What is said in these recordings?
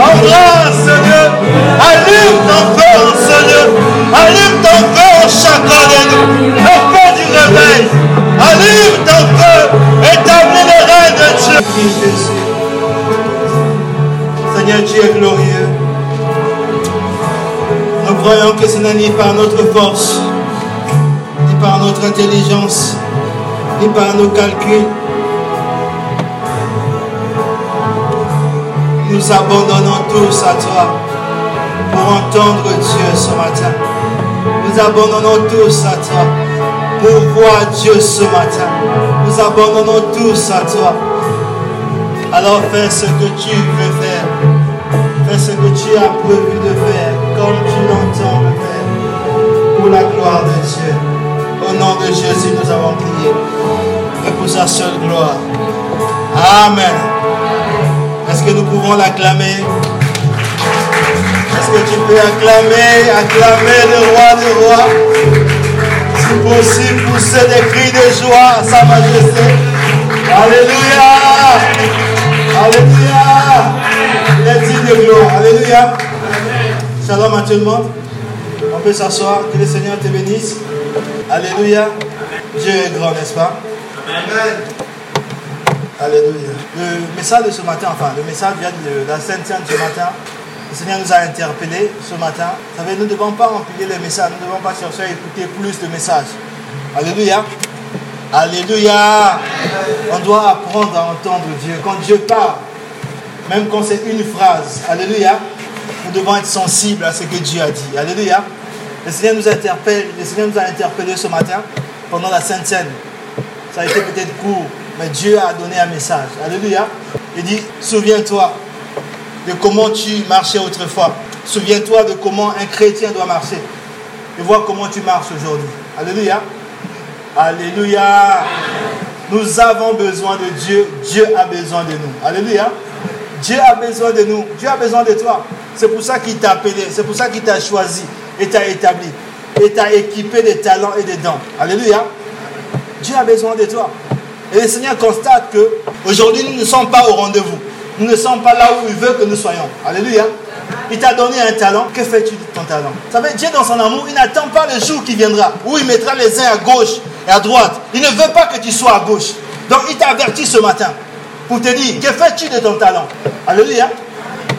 En Seigneur. Allume ton feu, Seigneur. Allume ton feu chacun de nous. Le feu du réveil. Allume ton feu. Établis les règnes de Dieu. Seigneur, Dieu est glorieux. Nous croyons que ce n'est ni par notre force, ni par notre intelligence, ni par nos calculs. Nous abandonnons tous à toi pour entendre Dieu ce matin. Nous abandonnons tous à toi pour voir Dieu ce matin. Nous abandonnons tous à toi. Alors fais ce que tu veux faire. Fais ce que tu as prévu de faire, comme tu l'entends le faire, pour la gloire de Dieu. Au nom de Jésus, nous avons prié. Et pour sa seule gloire. Amen. Est-ce que nous pouvons l'acclamer? Est-ce que tu peux acclamer, acclamer le roi des rois? Si possible, pousser des cris de joie à sa majesté. Alléluia Alléluia Il est de gloire. Alléluia Shalom à tout le monde. On peut s'asseoir. Que le Seigneur te bénisse. Alléluia. Dieu est grand, n'est-ce pas? Amen. Alléluia. Le message de ce matin, enfin, le message vient de la Sainte Sainte ce matin. Le Seigneur nous a interpellés ce matin. Vous savez, nous ne devons pas empiler les messages, nous ne devons pas chercher à écouter plus de messages. Alléluia. Alléluia. On doit apprendre à entendre Dieu. Quand Dieu parle, même quand c'est une phrase, Alléluia, nous devons être sensibles à ce que Dieu a dit. Alléluia. Le Seigneur nous interpelle, le Seigneur nous a interpellés ce matin pendant la Sainte Seine. Ça a été peut-être court, mais Dieu a donné un message. Alléluia. Il dit, souviens-toi de comment tu marchais autrefois. Souviens-toi de comment un chrétien doit marcher. Et vois comment tu marches aujourd'hui. Alléluia. Alléluia. Nous avons besoin de Dieu. Dieu a besoin de nous. Alléluia. Dieu a besoin de nous. Dieu a besoin de toi. C'est pour ça qu'il t'a appelé. C'est pour ça qu'il t'a choisi et t'a établi. Et t'a équipé des talents et des dons. Alléluia. Dieu a besoin de toi. Et le Seigneur constate que aujourd'hui nous ne sommes pas au rendez-vous. Nous ne sommes pas là où il veut que nous soyons. Alléluia. Il t'a donné un talent. Que fais-tu de ton talent? Vous savez, Dieu dans son amour, il n'attend pas le jour qui viendra où il mettra les uns à gauche et à droite. Il ne veut pas que tu sois à gauche. Donc il t'a averti ce matin pour te dire, que fais-tu de ton talent? Alléluia.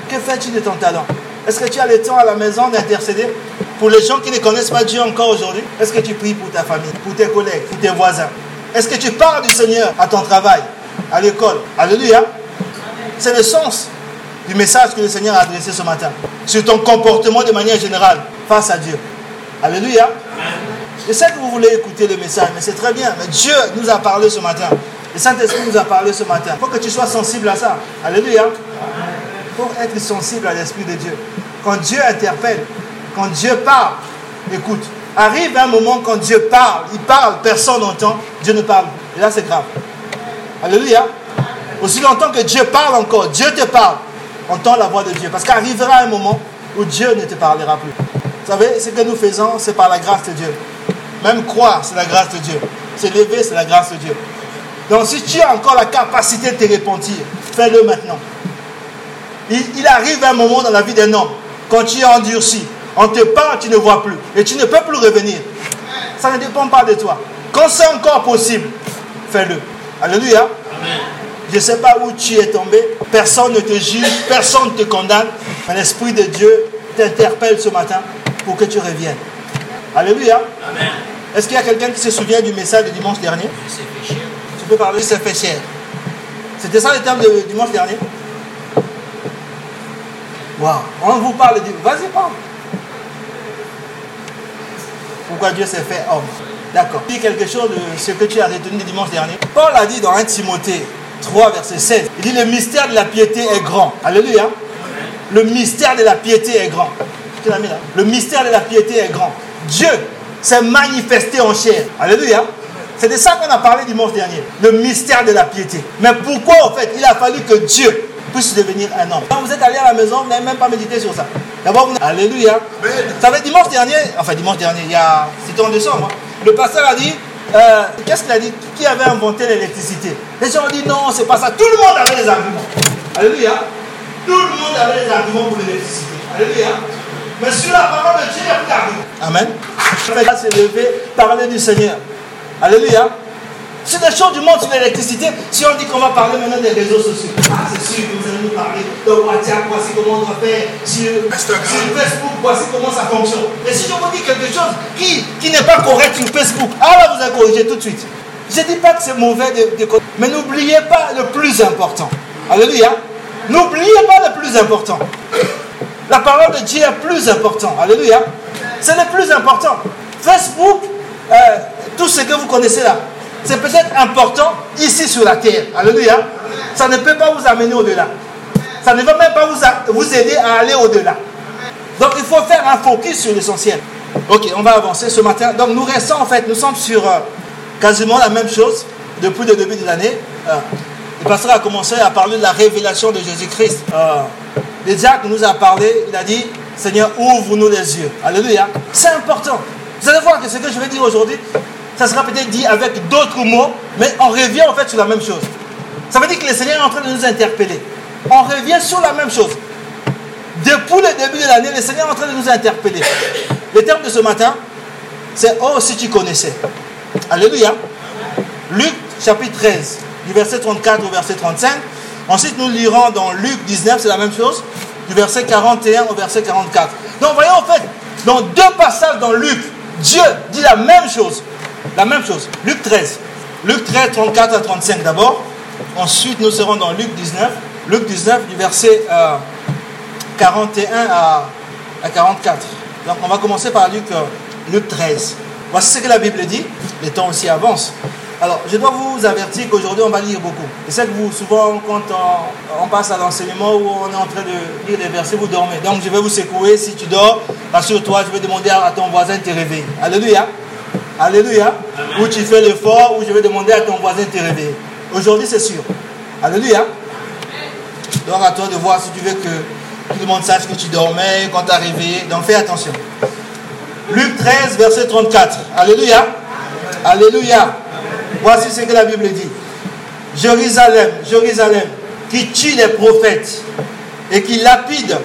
Que fais-tu de ton talent? Est-ce que tu as le temps à la maison d'intercéder pour les gens qui ne connaissent pas Dieu encore aujourd'hui? Est-ce que tu pries pour ta famille, pour tes collègues, pour tes voisins? Est-ce que tu parles du Seigneur à ton travail, à l'école? Alléluia. C'est le sens du message que le Seigneur a adressé ce matin. Sur ton comportement de manière générale face à Dieu. Alléluia. Je sais que vous voulez écouter le message, mais c'est très bien. Mais Dieu nous a parlé ce matin. Le Saint-Esprit nous a parlé ce matin. Il faut que tu sois sensible à ça. Alléluia. Il faut être sensible à l'Esprit de Dieu. Quand Dieu interpelle, quand Dieu parle, écoute. Arrive un moment quand Dieu parle, il parle, personne n'entend, Dieu ne parle. Et là, c'est grave. Alléluia. Aussi longtemps que Dieu parle encore, Dieu te parle, entends la voix de Dieu. Parce qu'arrivera un moment où Dieu ne te parlera plus. Vous savez, ce que nous faisons, c'est par la grâce de Dieu. Même croire, c'est la grâce de Dieu. Se lever, c'est la grâce de Dieu. Donc si tu as encore la capacité de te repentir, fais-le maintenant. Il, il, arrive un moment dans la vie d'un homme, quand tu es endurci, on te parle, tu ne vois plus. Et tu ne peux plus revenir. Ça ne dépend pas de toi. Quand c'est encore possible, fais-le. Alléluia. Je ne sais pas où tu es tombé. Personne ne te juge, personne ne te condamne. Mais l'Esprit de Dieu t'interpelle ce matin pour que tu reviennes. Alléluia. Est-ce qu'il y a quelqu'un qui se souvient du message de dimanche dernier? Tu peux parler, c'est fait cher. C'était ça le terme de dimanche dernier? Waouh. On vous parle de... Vas-y, parle. Pourquoi Dieu s'est fait homme D'accord. Dis quelque chose de ce que tu as retenu dimanche dernier. Paul a dit dans 1 Timothée 3, verset 16. Il dit le mystère de la piété est grand. Alléluia. Le mystère de la piété est grand. Tu l'as mis là Le mystère de la piété est grand. Dieu s'est manifesté en chair. Alléluia. C'est de ça qu'on a parlé dimanche dernier. Le mystère de la piété. Mais pourquoi en fait il a fallu que Dieu puisse devenir un homme Quand vous êtes allé à la maison, vous n'avez même pas médité sur ça. D'abord, vous... Alléluia. Vous savez, dimanche dernier, enfin dimanche dernier, il y a, c'était en décembre, hein, le pasteur a dit, euh, qu'est-ce qu'il a dit? Qui avait inventé l'électricité? Les gens ont dit non, c'est pas ça. Tout le monde avait des arguments. Alléluia. Tout le monde avait des arguments pour l'électricité. Alléluia. Mais sur la parole de Dieu, il n'y a plus d'arguments. Amen. Là, c'est levé, parler du Seigneur. Alléluia. C'est des choses du monde sur l'électricité. Si on dit qu'on va parler maintenant des réseaux sociaux, ah, c'est sûr que vous allez nous parler de WhatsApp, voici comment on doit faire, sur, Facebook, voici comment ça fonctionne. Et si je vous dis quelque chose qui, qui n'est pas correct sur Facebook, alors ah, vous allez corriger tout de suite. Je ne dis pas que c'est mauvais de, de mais n'oubliez pas le plus important. Alléluia. N'oubliez pas le plus important. La parole de Dieu est plus important. Alléluia. C'est le plus important. Facebook, euh, tout ce que vous connaissez là, c'est peut-être important ici sur la terre. Alléluia. Ça ne peut pas vous amener au-delà. Ça ne va même pas vous, vous aider à aller au-delà. Donc il faut faire un focus sur l'essentiel. Ok, on va avancer ce matin. Donc nous restons en fait, nous sommes sur euh, quasiment la même chose depuis le début de l'année. Euh, le pasteur a commencé à parler de la révélation de Jésus-Christ. Euh, le diacre nous a parlé, il a dit, Seigneur, ouvre-nous les yeux. Alléluia. C'est important. Vous allez voir que ce que je vais dire aujourd'hui, ça sera peut-être dit avec d'autres mots, mais on revient en fait sur la même chose. Ça veut dire que le Seigneur est en train de nous interpeller. On revient sur la même chose. Depuis le début de l'année, le Seigneur est en train de nous interpeller. Le terme de ce matin, c'est Oh, si tu connaissais. Alléluia. Luc chapitre 13, du verset 34 au verset 35. Ensuite, nous lirons dans Luc 19, c'est la même chose, du verset 41 au verset 44. Donc, voyons en fait, dans deux passages dans Luc, Dieu dit la même chose. La même chose. Luc 13. Luc 13, 34 à 35 d'abord. Ensuite, nous serons dans Luc 19. Luc 19, du verset 41 euh, à, à, 44. Donc, on va commencer par Luc, euh, Luc 13. Voici ce que la Bible dit. Les temps aussi avancent. Alors, je dois vous avertir qu'aujourd'hui, on va lire beaucoup. Je sais que vous, souvent, quand on, passe à l'enseignement où on est en train de lire des versets, vous dormez. Donc, je vais vous secouer. Si tu dors, rassure-toi, je vais demander à ton voisin de te réveiller. Alléluia. Alléluia. Ou tu fais l'effort, ou je vais demander à ton voisin de te réveiller. Aujourd'hui, c'est sûr. Alléluia. Donc, à toi de voir si tu veux que tout le monde sache que tu dormais quand tu as réveillé. Donc, fais attention. Luc 13, verset 34. Alléluia. Alléluia. Voici ce que la Bible dit. Jérusalem, Jérusalem, qui tue les prophètes et qui lapide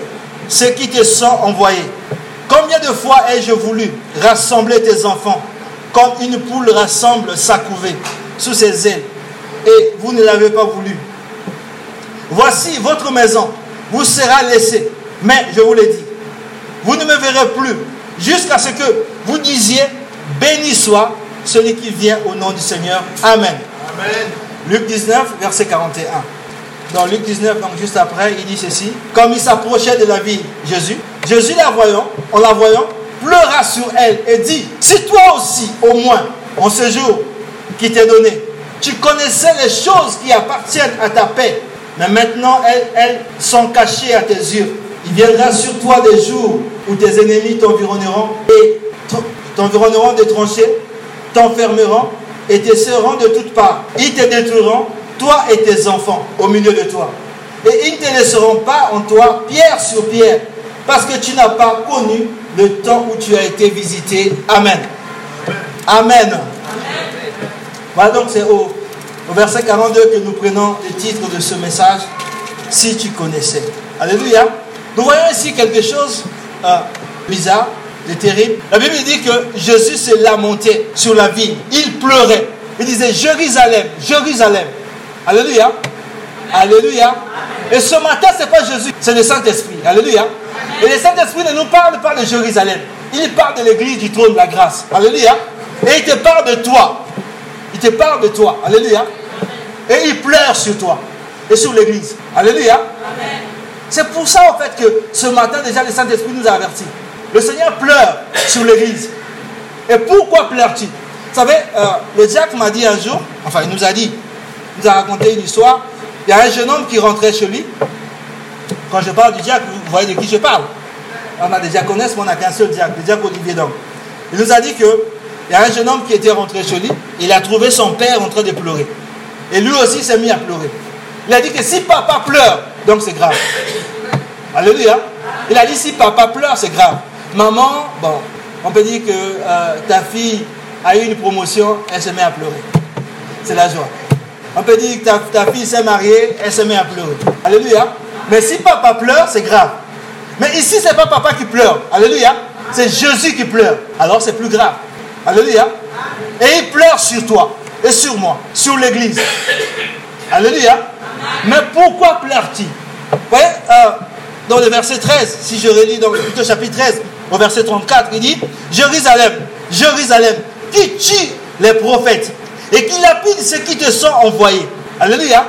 ceux qui te sont envoyés. Combien de fois ai-je voulu rassembler tes enfants comme une poule rassemble sa couvée sous ses ailes et vous ne l'avez pas voulu. Voici votre maison vous sera laissée. Mais je vous l'ai dit, vous ne me verrez plus jusqu'à ce que vous disiez béni soit celui qui vient au nom du Seigneur. Amen. Amen. Luc 19, verset 41. Dans Luc 19, donc juste après, il dit ceci. Comme il s'approchait de la ville, Jésus, Jésus la voyant, en la voyant, pleura sur elle et dit, si toi aussi, au moins, en ce jour qui t'est donné, tu connaissais les choses qui appartiennent à ta paix, mais maintenant elles, elles sont cachées à tes yeux. Il viendra sur toi des jours où tes ennemis t'environneront et t'environneront des tranchées t'enfermeront et te seront de toutes parts. Ils te détruiront, toi et tes enfants, au milieu de toi. Et ils ne te laisseront pas en toi pierre sur pierre, parce que tu n'as pas connu le temps où tu as été visité. Amen. Amen. Voilà donc c'est au, verset 42 que nous prenons le titre de ce message, si tu connaissais. Alléluia. Nous voyons ici quelque chose euh, bizarre terrible. La Bible dit que Jésus s'est lamenté sur la ville. Il pleurait. Il disait Jérusalem, Jérusalem. Alléluia. Alléluia. Et ce matin, ce n'est pas Jésus, c'est le Saint-Esprit. Alléluia. Et le Saint-Esprit ne nous parle pas de Jérusalem. Il parle de l'église du trône de la grâce. Alléluia. Et il te parle de toi. Il te parle de toi. Alléluia. Et il pleure sur toi et sur l'église. Alléluia. C'est pour ça, en fait, que ce matin, déjà, le Saint-Esprit nous a avertis. Le Seigneur pleure sur l'église. Et pourquoi pleure-t-il Vous savez, euh, le diacre m'a dit un jour, enfin il nous a dit, il nous a raconté une histoire. Il y a un jeune homme qui rentrait chez lui. Quand je parle du diacre, vous voyez de qui je parle. On a des diaconesses, mais on n'a qu'un seul diacre, le diacre Olivier d'Homme. Il nous a dit qu'il y a un jeune homme qui était rentré chez lui, il a trouvé son père en train de pleurer. Et lui aussi s'est mis à pleurer. Il a dit que si papa pleure, donc c'est grave. Alléluia. Il a dit si papa pleure, c'est grave. Maman, bon, on peut dire que euh, ta fille a eu une promotion, elle se met à pleurer. C'est la joie. On peut dire que ta, fille s'est mariée, elle se met à pleurer. Alléluia. Mais si papa pleure, c'est grave. Mais ici, c'est pas papa qui pleure. Alléluia. C'est Jésus qui pleure. Alors c'est plus grave. Alléluia. Et il pleure sur toi et sur moi, sur l'église. Alléluia. Mais pourquoi pleure-t-il? Vous voyez, euh, dans le verset 13, si je relis dans le chapitre 13, au verset 34, il dit Jérusalem, Jérusalem, qui tue les prophètes et qui lapide ceux qui te sont envoyés? Alléluia.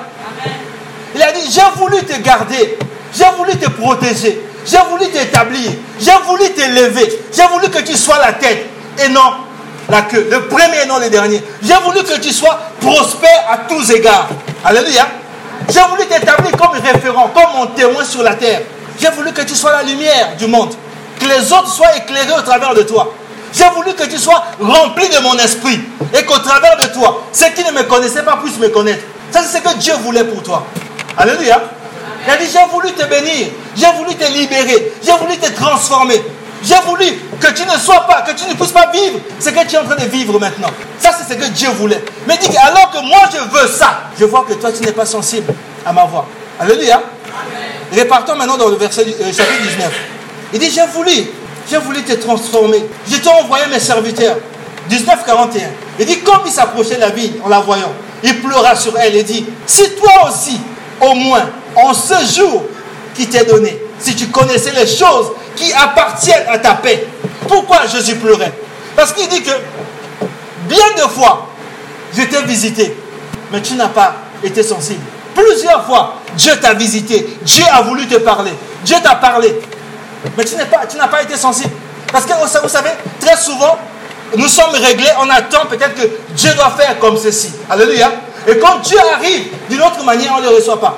Il a dit J'ai voulu te garder, j'ai voulu te protéger, j'ai voulu t'établir, j'ai voulu t'élever, j'ai voulu que tu sois la tête et non la queue, le premier et non le dernier. J'ai voulu que tu sois prospère à tous égards. Alléluia. J'ai voulu t'établir comme référent, comme mon témoin sur la terre. J'ai voulu que tu sois la lumière du monde, que les autres soient éclairés au travers de toi. J'ai voulu que tu sois rempli de mon esprit et qu'au travers de toi, ceux qui ne me connaissaient pas puissent me connaître. Ça, c'est ce que Dieu voulait pour toi. Alléluia. Il a dit, j'ai voulu te bénir, j'ai voulu te libérer, j'ai voulu te transformer. J'ai voulu que tu ne sois pas, que tu ne puisses pas vivre ce que tu es en train de vivre maintenant. Ça, c'est ce que Dieu voulait. Mais dit alors que moi je veux ça, je vois que toi tu n'es pas sensible à ma voix. Alléluia. Répartons maintenant dans le verset euh, chapitre 19. Il dit, j'ai voulu, j'ai voulu te transformer. Je t'ai envoyé mes serviteurs. 19, 41. Il dit, comme il s'approchait de la ville en la voyant, il pleura sur elle et dit, si toi aussi, au moins, en ce jour qui t'est donné, si tu connaissais les choses qui appartiennent à ta paix, pourquoi Jésus pleurait? Parce qu'il dit que bien de fois, je t'ai visité, mais tu n'as pas été sensible. Plusieurs fois, Dieu t'a visité, Dieu a voulu te parler, Dieu t'a parlé, mais tu n'as pas, pas été sensible. Parce que vous savez, très souvent, nous sommes réglés, on attend peut-être que Dieu doit faire comme ceci. Alléluia. Et quand Dieu arrive d'une autre manière, on ne le reçoit pas.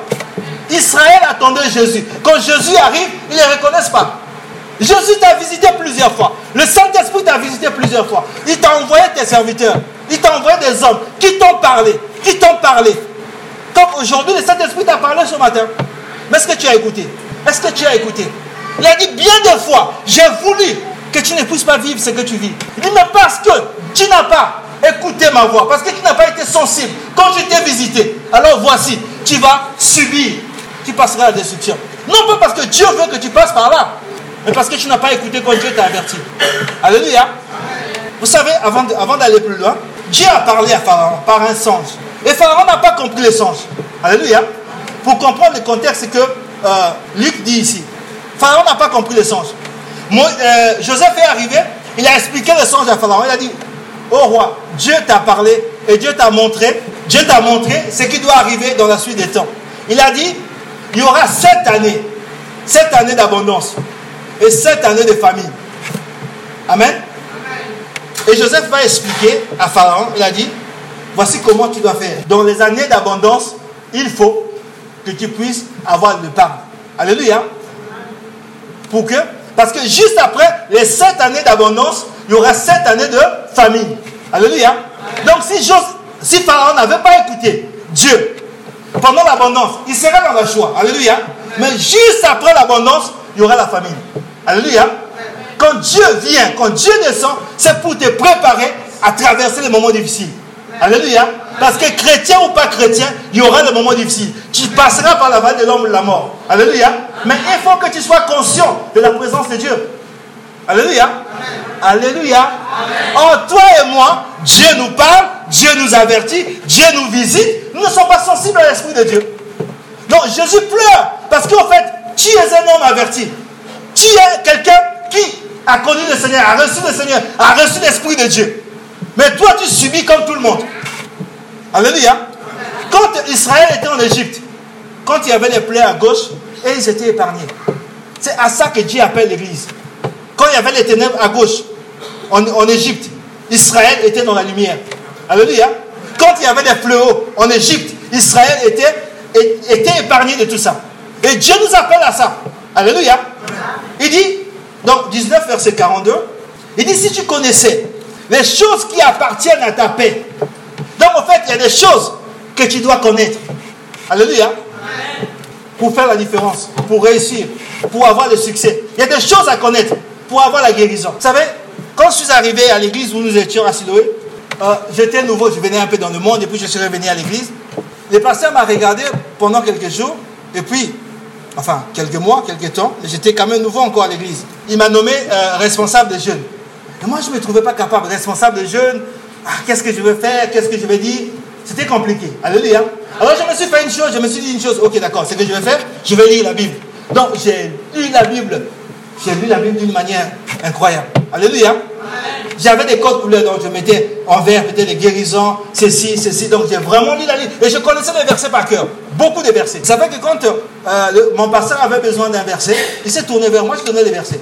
Israël attendait Jésus. Quand Jésus arrive, ils ne le reconnaissent pas. Jésus t'a visité plusieurs fois. Le Saint-Esprit t'a visité plusieurs fois. Il t'a envoyé tes serviteurs. Il t'a envoyé des hommes qui t'ont parlé. Qui t'ont parlé. Comme aujourd'hui, le Saint-Esprit t'a parlé ce matin. Mais est-ce que tu as écouté? Est-ce que tu as écouté? Il a dit bien de fois, j'ai voulu que tu ne puisses pas vivre ce que tu vis. Il dit, mais parce que tu n'as pas écouté ma voix, parce que tu n'as pas été sensible quand je t'ai visité, alors voici, tu vas subir, tu passeras à la destruction. Non pas parce que Dieu veut que tu passes par là, mais parce que tu n'as pas écouté quand Dieu t'a averti. Alléluia. Vous savez, avant, avant d'aller plus loin, Dieu a parlé à Pharaon par un songe. Et Pharaon n'a pas compris le songe. Alléluia. Pour comprendre le contexte que euh, Luc dit ici. Pharaon n'a pas compris le songe. Euh, Joseph est arrivé, il a expliqué le songe à Pharaon. Il a dit, oh roi, Dieu t'a parlé et Dieu t'a montré, Dieu t'a montré ce qui doit arriver dans la suite des temps. Il a dit, il y aura sept années, sept années d'abondance et sept années de famine. Amen. Et Joseph va expliquer à Pharaon, il a dit, voici comment tu dois faire. Dans les années d'abondance, il faut que tu puisses avoir le pain. Alléluia. Pour que, parce que juste après les sept années d'abondance, il y aura sept années de famine. Alléluia. Donc si, si Pharaon n'avait pas écouté Dieu pendant l'abondance, il serait dans la joie. Alléluia. Mais juste après l'abondance, il y aura la famine. Alléluia. Quand Dieu vient, quand Dieu descend, c'est pour te préparer à traverser les moments difficiles. Alléluia. Parce que chrétien ou pas chrétien, il y aura des moments difficiles. Tu passeras par la vallée de l'homme de la mort. Alléluia. Mais il faut que tu sois conscient de la présence de Dieu. Alléluia. Alléluia. En toi et moi, Dieu nous parle, Dieu nous avertit, Dieu nous visite. Nous ne sommes pas sensibles à l'Esprit de Dieu. Donc Jésus pleure parce qu'en fait, tu es un homme averti? Tu es quelqu'un qui a connu le Seigneur, a reçu le Seigneur, a reçu l'Esprit de Dieu? Mais toi, tu subis comme tout le monde. Alléluia. Quand Israël était en Égypte, quand il y avait les plaies à gauche, et ils étaient épargnés. C'est à ça que Dieu appelle l'Église. Quand il y avait les ténèbres à gauche, en, Égypte, Israël était dans la lumière. Alléluia. Quand il y avait des fléaux en Égypte, Israël était, était épargné de tout ça. Et Dieu nous appelle à ça. Alléluia. Il dit, donc 19 verset 42, il dit, si tu connaissais les choses qui appartiennent à ta paix. Donc en fait, il y a des choses que tu dois connaître. Alléluia. Pour faire la différence, pour réussir, pour avoir le succès. Il y a des choses à connaître pour avoir la guérison. Vous savez, quand je suis arrivé à l'église où nous étions à Siloé, euh, j'étais nouveau, je venais un peu dans le monde et puis je suis revenu à l'église. Le pasteur m'a regardé pendant quelques jours et puis enfin quelques mois, quelques temps, mais j'étais quand même nouveau encore à l'église. Il m'a nommé euh, responsable des jeunes. Et moi, je ne me trouvais pas capable. Responsable des jeunes, ah, qu'est-ce que je veux faire, qu'est-ce que je vais dire? C'était compliqué. Alléluia. Alors je me suis fait une chose, je me suis dit une chose, ok d'accord, ce que je vais faire, je vais lire la Bible. Donc j'ai lu la Bible, j'ai lu la Bible d'une manière incroyable. Alléluia. J'avais des codes couleurs, donc je mettais en vert, peut-être les guérisons, ceci, ceci. Donc j'ai vraiment lu la Bible. Et je connaissais les versets par cœur. Beaucoup de versets. Ça fait que quand euh, mon pasteur avait besoin d'un verset, il s'est tourné vers moi, je donnais les versets.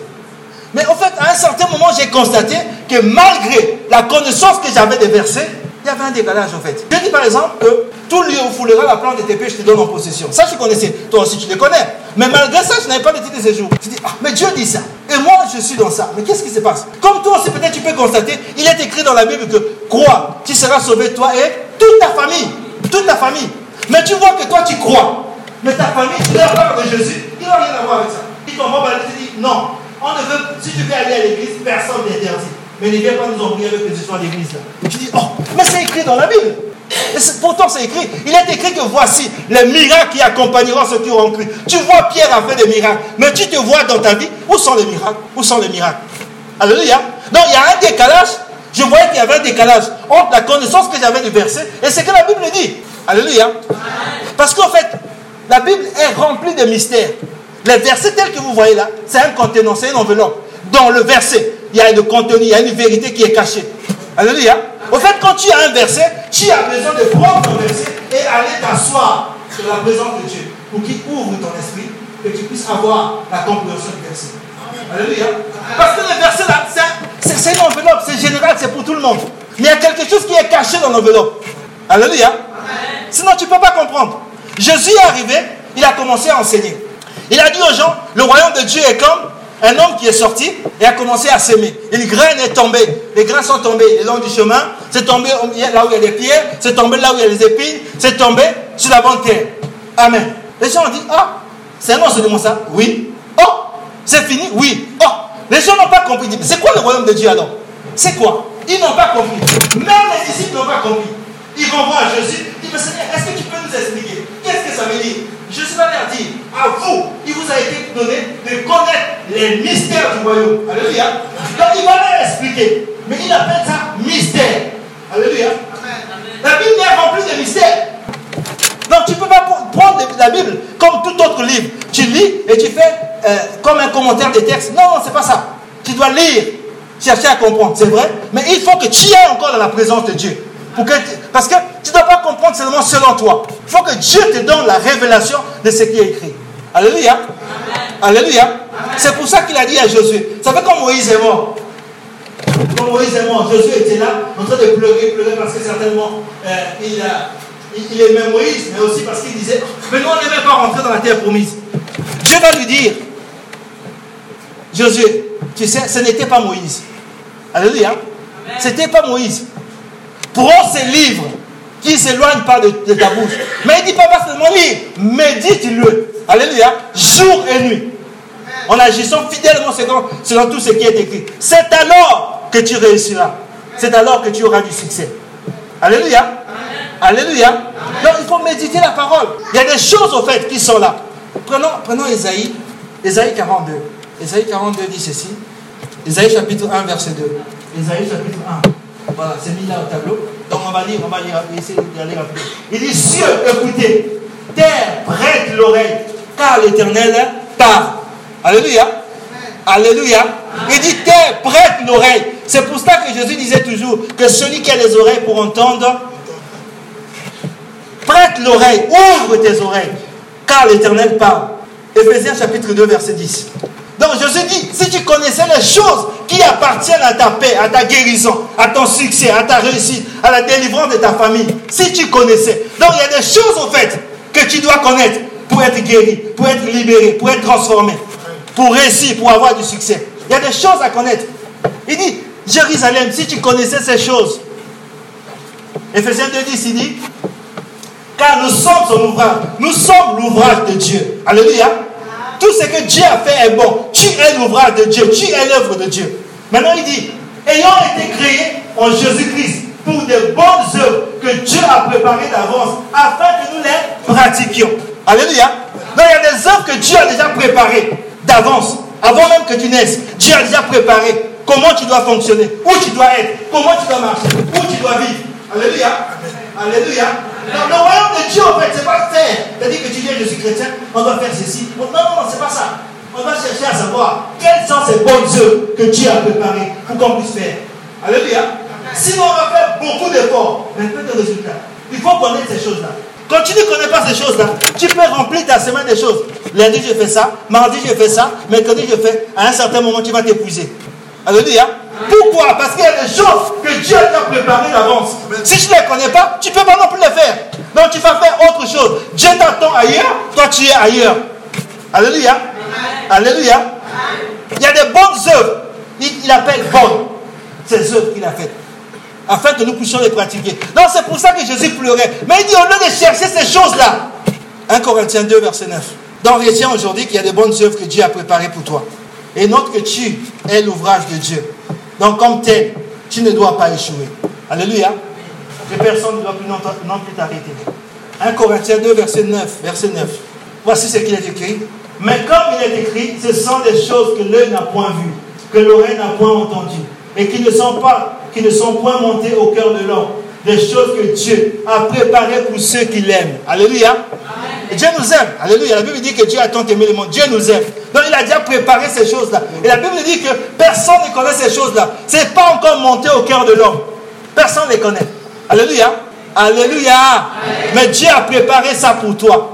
Mais en fait, à un certain moment, j'ai constaté que malgré la connaissance que j'avais des versets, il y avait un décalage en fait. Je dis par exemple que tout lieu où foulera la plante de tes je te donne en possession. Ça, je connaissais. Toi aussi, tu le connais. Mais malgré ça, je n'avais pas de titre de séjour. Je dis, ah, mais Dieu dit ça. Et moi, je suis dans ça. Mais qu'est-ce qui se passe? Comme toi aussi, peut-être tu peux constater, il est écrit dans la Bible que crois, tu seras sauvé, toi et toute ta famille. Toute ta famille. Mais tu vois que toi, tu crois. Mais ta famille, tu leur parles de Jésus, il n'a rien à voir avec ça. Il t'envoie, il te dit, non, on ne veut, si tu veux aller à l'église, personne n'interdit. Mais ne viens pas nous embrouiller avec les histoires d'église tu dis, oh, mais c'est écrit dans la Bible. Et pourtant, c'est écrit. Il est écrit que voici les miracles qui accompagneront ceux qui auront cru. Tu vois Pierre a fait des miracles. Mais tu te vois dans ta vie, où sont les miracles? Où sont les miracles? Alléluia. Donc, il y a un décalage. Je voyais qu'il y avait un décalage entre la connaissance que j'avais du verset et ce que la Bible dit. Alléluia. Parce qu'en fait, la Bible est remplie de mystères. Les versets tels que vous voyez là, c'est un contenant, c'est une enveloppe. Dans le verset, il y a le contenu, il y a une vérité qui est cachée. Alléluia. Au fait, quand tu as un verset, tu as besoin de prendre ton verset et aller t'asseoir sur la présence de Dieu pour qu'il ouvre ton esprit, que tu puisses avoir la compréhension du verset. Alléluia. Parce que le verset là, c'est une enveloppe, c'est général, c'est pour tout le monde. Mais il y a quelque chose qui est caché dans l'enveloppe. Alléluia. Sinon, tu ne peux pas comprendre. Jésus est arrivé, il a commencé à enseigner. Il a dit aux gens, le royaume de Dieu est comme un homme qui est sorti et a commencé à s'aimer. Une graine est tombée. Les grains sont tombés le long du chemin. C'est tombé là où il y a des pierres. C'est tombé là où il y a des épines. C'est tombé sur la bonne terre. Amen. Les gens ont dit, ah, c'est un enseignement ça Oui. Oh, c'est fini Oui. Oh, les gens n'ont pas compris. C'est quoi le royaume de Dieu alors? C'est quoi? Ils n'ont pas compris. Même les disciples n'ont pas compris. Ils vont voir Jésus. Ils disent, est-ce que tu peux nous expliquer? Qu'est-ce que ça veut dire? Je suis pas leur dire, à vous, il vous a été donné de connaître les mystères du royaume. Alléluia. Donc il va leur expliquer. Mais il appelle ça mystère. Alléluia. La Bible est remplie de mystères. Donc tu ne peux pas prendre la Bible comme tout autre livre. Tu lis et tu fais euh, comme un commentaire des textes. Non, non, c'est pas ça. Tu dois lire, chercher à comprendre, c'est vrai? Mais il faut que tu aies encore dans la présence de Dieu parce que tu ne dois pas comprendre seulement selon toi. Il faut que Dieu te donne la révélation de ce qui est écrit. Alléluia. Alléluia. C'est pour ça qu'il a dit à Josué. Ça fait comme Moïse est mort. Quand Moïse est mort, Josué était là, en train de pleurer, pleurer parce que certainement euh, il, il, aimait Moïse, mais aussi parce qu'il disait Mais nous, on n'aimait pas rentrer dans la terre promise. Dieu va lui dire Josué, tu sais, ce n'était pas Moïse. Alléluia. C'était pas Moïse. Prends ces livres qui ne s'éloignent pas de, ta bouche. Mais il dit pas seulement lire, médite-le. Alléluia. Jour et nuit. En agissant fidèlement selon, tout ce qui est écrit. C'est alors que tu réussiras. C'est alors que tu auras du succès. Alléluia. Alléluia. Donc il faut méditer la parole. Il y a des choses au fait qui sont là. Prenons, prenons Esaïe, Esaïe 42. Esaïe 42 dit ceci. Esaïe chapitre 1, verset 2. Esaïe chapitre 1. Voilà, c'est mis là au tableau. Donc on va lire, on va lire, essayer d'aller rapidement. Il dit Cieux, écoutez, terre, prête l'oreille, car l'éternel parle. Alléluia. Alléluia. Il dit terre, prête l'oreille. C'est pour ça que Jésus disait toujours que celui qui a les oreilles pour entendre, prête l'oreille, ouvre tes oreilles, car l'éternel parle. Éphésiens chapitre 2, verset 10. Donc Jésus dit, si tu connaissais les choses qui appartiennent à ta paix, à ta guérison, à ton succès, à ta réussite, à la délivrance de ta famille, si tu connaissais. Donc il y a des choses au fait que tu dois connaître pour être guéri, pour être libéré, pour être transformé, pour réussir, pour avoir du succès. Il y a des choses à connaître. Il dit, Jérusalem, si tu connaissais ces choses, Ephésiens 2.10, il dit, car nous sommes son ouvrage, nous sommes l'ouvrage de Dieu. Alléluia. Tout ce que Dieu a fait est bon. Tu es l'ouvrage de Dieu. Tu es l'œuvre de Dieu. Maintenant, il dit, ayant été créés en Jésus-Christ pour de bonnes œuvres que Dieu a préparées d'avance afin que nous les pratiquions. Alléluia. Donc il y a des œuvres que Dieu a déjà préparées d'avance, avant même que tu naisses. Dieu a déjà préparé comment tu dois fonctionner, où tu dois être, comment tu dois marcher, où tu dois vivre. Alléluia. Alléluia. le royaume de Dieu, en fait, c'est pas faire. C'est-à-dire que tu viens, je suis chrétien, on doit faire ceci. Non, non, non, c'est pas ça. On va chercher à savoir quelles sont ces bonnes œuvres que Dieu a préparées pour qu'on puisse faire. Alléluia. Sinon, on va faire beaucoup d'efforts, mais peu de résultats. Il faut connaître ces choses-là. Quand tu ne connais pas ces choses-là, tu peux remplir ta semaine des choses. Lundi, je fais ça. Mardi, je fais ça. Mercredi, je fais. À un certain moment, tu vas t'épuiser. Alléluia. Pourquoi? Parce qu'il y a des choses que Dieu t'a préparées d'avance. Si tu ne les connais pas, tu ne peux pas non plus les faire. Donc tu vas faire autre chose. Dieu t'attend ailleurs, toi tu es ailleurs. Alléluia. Alléluia. Il y a des bonnes œuvres. Il, appelle bonnes ces œuvres qu'il a faites. Afin que nous puissions les pratiquer. Donc c'est pour ça que Jésus pleurait. Mais il dit au lieu de chercher ces choses-là. 1 Corinthiens 2, verset 9. Donc retiens aujourd'hui qu'il y a des bonnes œuvres que Dieu a préparées pour toi. Et note que tu es l'ouvrage de Dieu. Donc, comme tel, tu ne dois pas échouer. Alléluia. Et personne ne doit plus non, plus t'arrêter. 1 Corinthiens 2, verset 9, verset 9. Voici ce qu'il est écrit. Mais comme il est écrit, ce sont des choses que l'œil n'a point vues, que l'oreille n'a point entendues, et qui ne sont pas, qui ne sont point montées au cœur de l'homme. Des choses que Dieu a préparées pour ceux qui l'aiment. Alléluia. Dieu nous aime. Alléluia. La Bible dit que Dieu a tant aimé le monde. Dieu nous aime. Donc il a déjà préparé ces choses-là. Et la Bible dit que personne ne connaît ces choses-là. Ce n'est pas encore monté au cœur de l'homme. Personne ne les connaît. Alléluia. Alléluia. Mais Dieu a préparé ça pour toi.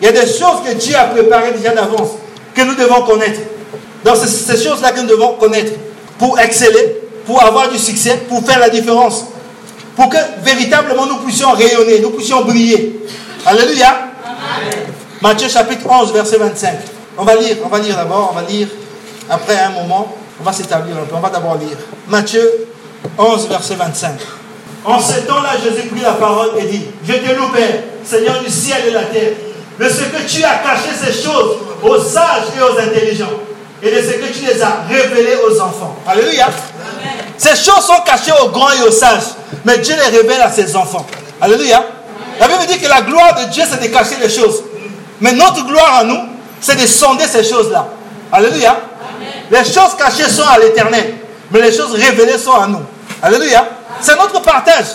Il y a des choses que Dieu a préparées déjà d'avance, que nous devons connaître. Donc c'est ces choses-là que nous devons connaître pour exceller, pour avoir du succès, pour faire la différence. Pour que véritablement nous puissions rayonner, nous puissions briller. Alléluia. Matthieu chapitre 11, verset 25. On va lire, on va lire d'abord, on va lire. Après un moment, on va s'établir un peu. On va d'abord lire. Matthieu 11, verset 25. En ce temps-là, Jésus prit la parole et dit, je te loue, Père, Seigneur du ciel et de la terre, de ce que tu as caché ces choses aux sages et aux intelligents, et de ce que tu les as révélées aux enfants. Alléluia. Ces choses sont cachées aux grands et aux sages, mais Dieu les révèle à ses enfants. Alléluia. La Bible dit que la gloire de Dieu, c'est de cacher les choses. Mais notre gloire à nous, c'est de sonder ces choses-là. Alléluia. Les choses cachées sont à l'éternel, mais les choses révélées sont à nous. Alléluia. C'est notre partage.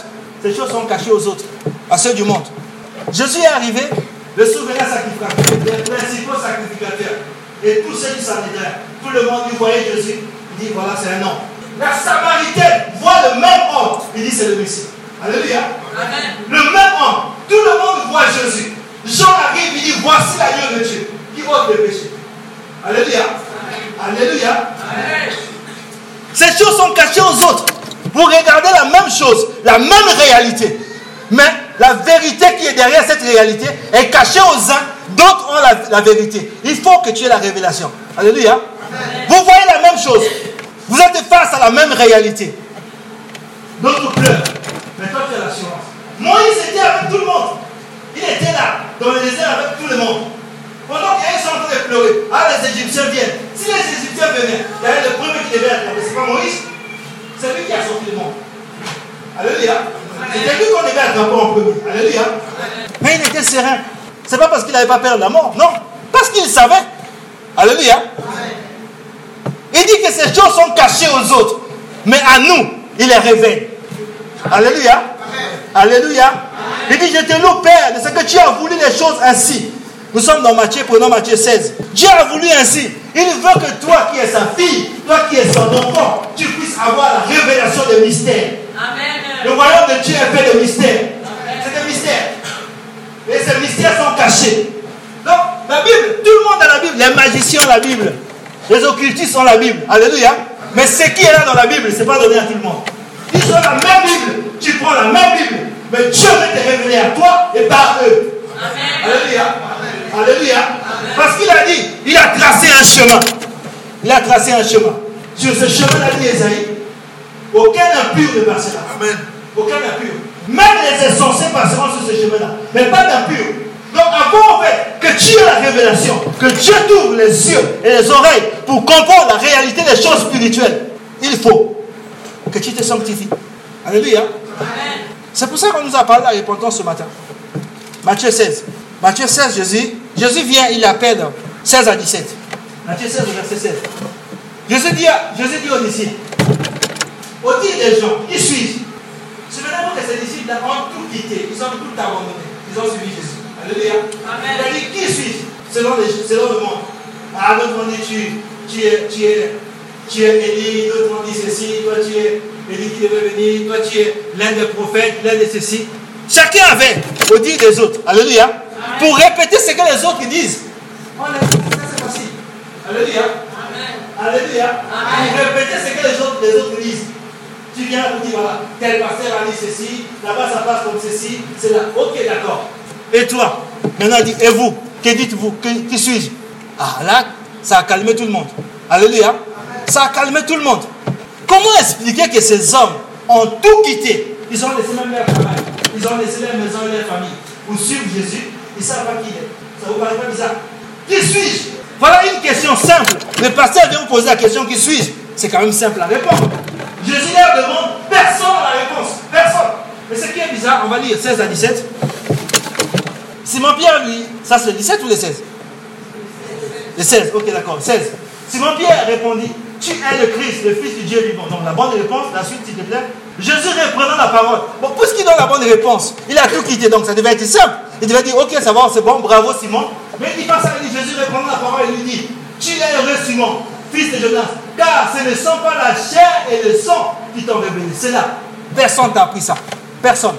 Ces choses sont cachées aux autres, à ceux du monde. Jésus est arrivé, le souverain sacrificateur, les principaux sacrificateurs, et tous ceux qui s'en. Tout le monde, il voyait Jésus, il dit voilà, c'est un homme. La Samaritaine voit le même homme, il dit c'est le Messie. Alléluia. Le même homme, tout le monde voit Jésus. Jean arrive, il dit voici l'agneau de Dieu qui ôte le péché. Alléluia. Alléluia. Ces choses sont cachées aux autres. Vous regardez la même chose, la même réalité. Mais la vérité qui est derrière cette réalité est cachée aux uns, d'autres ont la, la vérité. Il faut que tu aies la révélation. Alléluia. Vous voyez la même chose. Vous êtes face à la même réalité. D'autres pleurent. Mais toi, tu as l'assurance. Moïse était avec tout le monde. Il était là, dans le désert avec tout le monde. Pendant qu'ils sont en train de pleurer, ah, les Égyptiens viennent. Si les Égyptiens venaient, il y avait le premier qui devait être. Ce n'est pas Moïse. C'est lui qui a sorti le monde. Alléluia. C'était lui qu'on devait attraper en premier. Alléluia. Mais il était serein. Ce n'est pas parce qu'il n'avait pas peur de la mort. Non. Parce qu'il savait. Alléluia. Il dit que ces choses sont cachées aux autres. Mais à nous, il les révèle. Alléluia. Alléluia. Il dit, je te loue, Père, de ce que tu as voulu les choses ainsi. Nous sommes dans Matthieu, prenons Matthieu 16. Dieu a voulu ainsi. Il veut que toi qui es sa fille, toi qui es son enfant, tu puisses avoir la révélation des mystères. Amen. Le royaume de Dieu est fait de mystères. C'est des mystères. Et ces mystères sont cachés. Donc, la Bible, tout le monde a la Bible. Les magiciens ont la Bible. Les occultistes ont la Bible. Alléluia. Mais ce qui est là dans la Bible, ce n'est pas donné à tout le monde. Ils ont la même Bible. Tu prends la même Bible. Mais Dieu va te révéler à toi et par eux. Alléluia. Alléluia. Parce qu'il a dit, il a tracé un chemin. Il a tracé un chemin. Sur ce chemin-là, dit Esaïe, aucun impur ne passera. Amen. Aucun impur. Même les insensés passeront sur ce chemin-là. Mais pas d'impur. Donc avant en fait que tu aies la révélation, que Dieu t'ouvre les yeux et les oreilles pour comprendre la réalité des choses spirituelles, il faut que tu te sanctifies. Alléluia. C'est pour ça qu'on nous a parlé de la repentance ce matin. Matthieu 16. Matthieu 16, Jésus, Jésus vient, il appelle 16 à 17. Matthieu 16, verset 16. Jésus dit, Jésus dit aux disciples, au dit des gens, qui suis-je? Souvenez-vous que ces disciples ont tout quitté, ils ont tout abandonné, ils ont suivi Jésus. Alléluia. Amen. Il a dit, qui suis-je? Selon, selon le monde. Ah, d'autres ont dit, tu, tu es, tu es, tu es Élie, d'autres ont dit ceci, toi tu es Élie qui devait venir, toi tu es l'un des prophètes, l'un de ceci. Chacun avait au dire des autres. Alléluia. Pour répéter ce que les autres disent. On a dit, ça c'est facile. Alléluia. Amen. Alléluia. Amen. Pour répéter ce que les autres, les autres disent. Tu viens pour dire, voilà, tel pasteur a dit ceci, là-bas ça passe comme ceci, c'est là. Ok, d'accord. Et toi? Maintenant, dit, et vous? Que dites-vous? Qui suis-je? Ah là, ça a calmé tout le monde. Alléluia. Ça a calmé tout le monde. Comment expliquer que ces hommes ont tout quitté? Ils ont laissé même leur travail, ils ont laissé leur maison et leur famille pour suivre Jésus. Ils ne savent pas qui il est. Ça vous paraît pas bizarre? Qui suis-je? Voilà une question simple. Le pasteur vient vous poser la question qui suis-je? C'est quand même simple à répondre. Jésus leur demande, personne n'a la réponse. Personne. Mais ce qui est bizarre, on va lire 16 à 17. Simon-Pierre, lui, ça c'est le 17 ou le 16 Le 16, ok d'accord, 16. Simon-Pierre répondit, tu es le Christ, le Fils du Dieu vivant. Donc la bonne réponse, la suite s'il te plaît. Jésus reprenant la parole. Bon, puisqu'il donne la bonne réponse, il a tout quitté, donc ça devait être simple. Il devait dire, ok, ça va, c'est bon, bravo Simon. Mais il passe à lui, Jésus reprenant la parole et lui dit, tu es heureux Simon, fils de Jonas, car ce ne sont pas la chair et le sang qui t'ont révélé. C'est là. Personne t'a appris ça. Personne.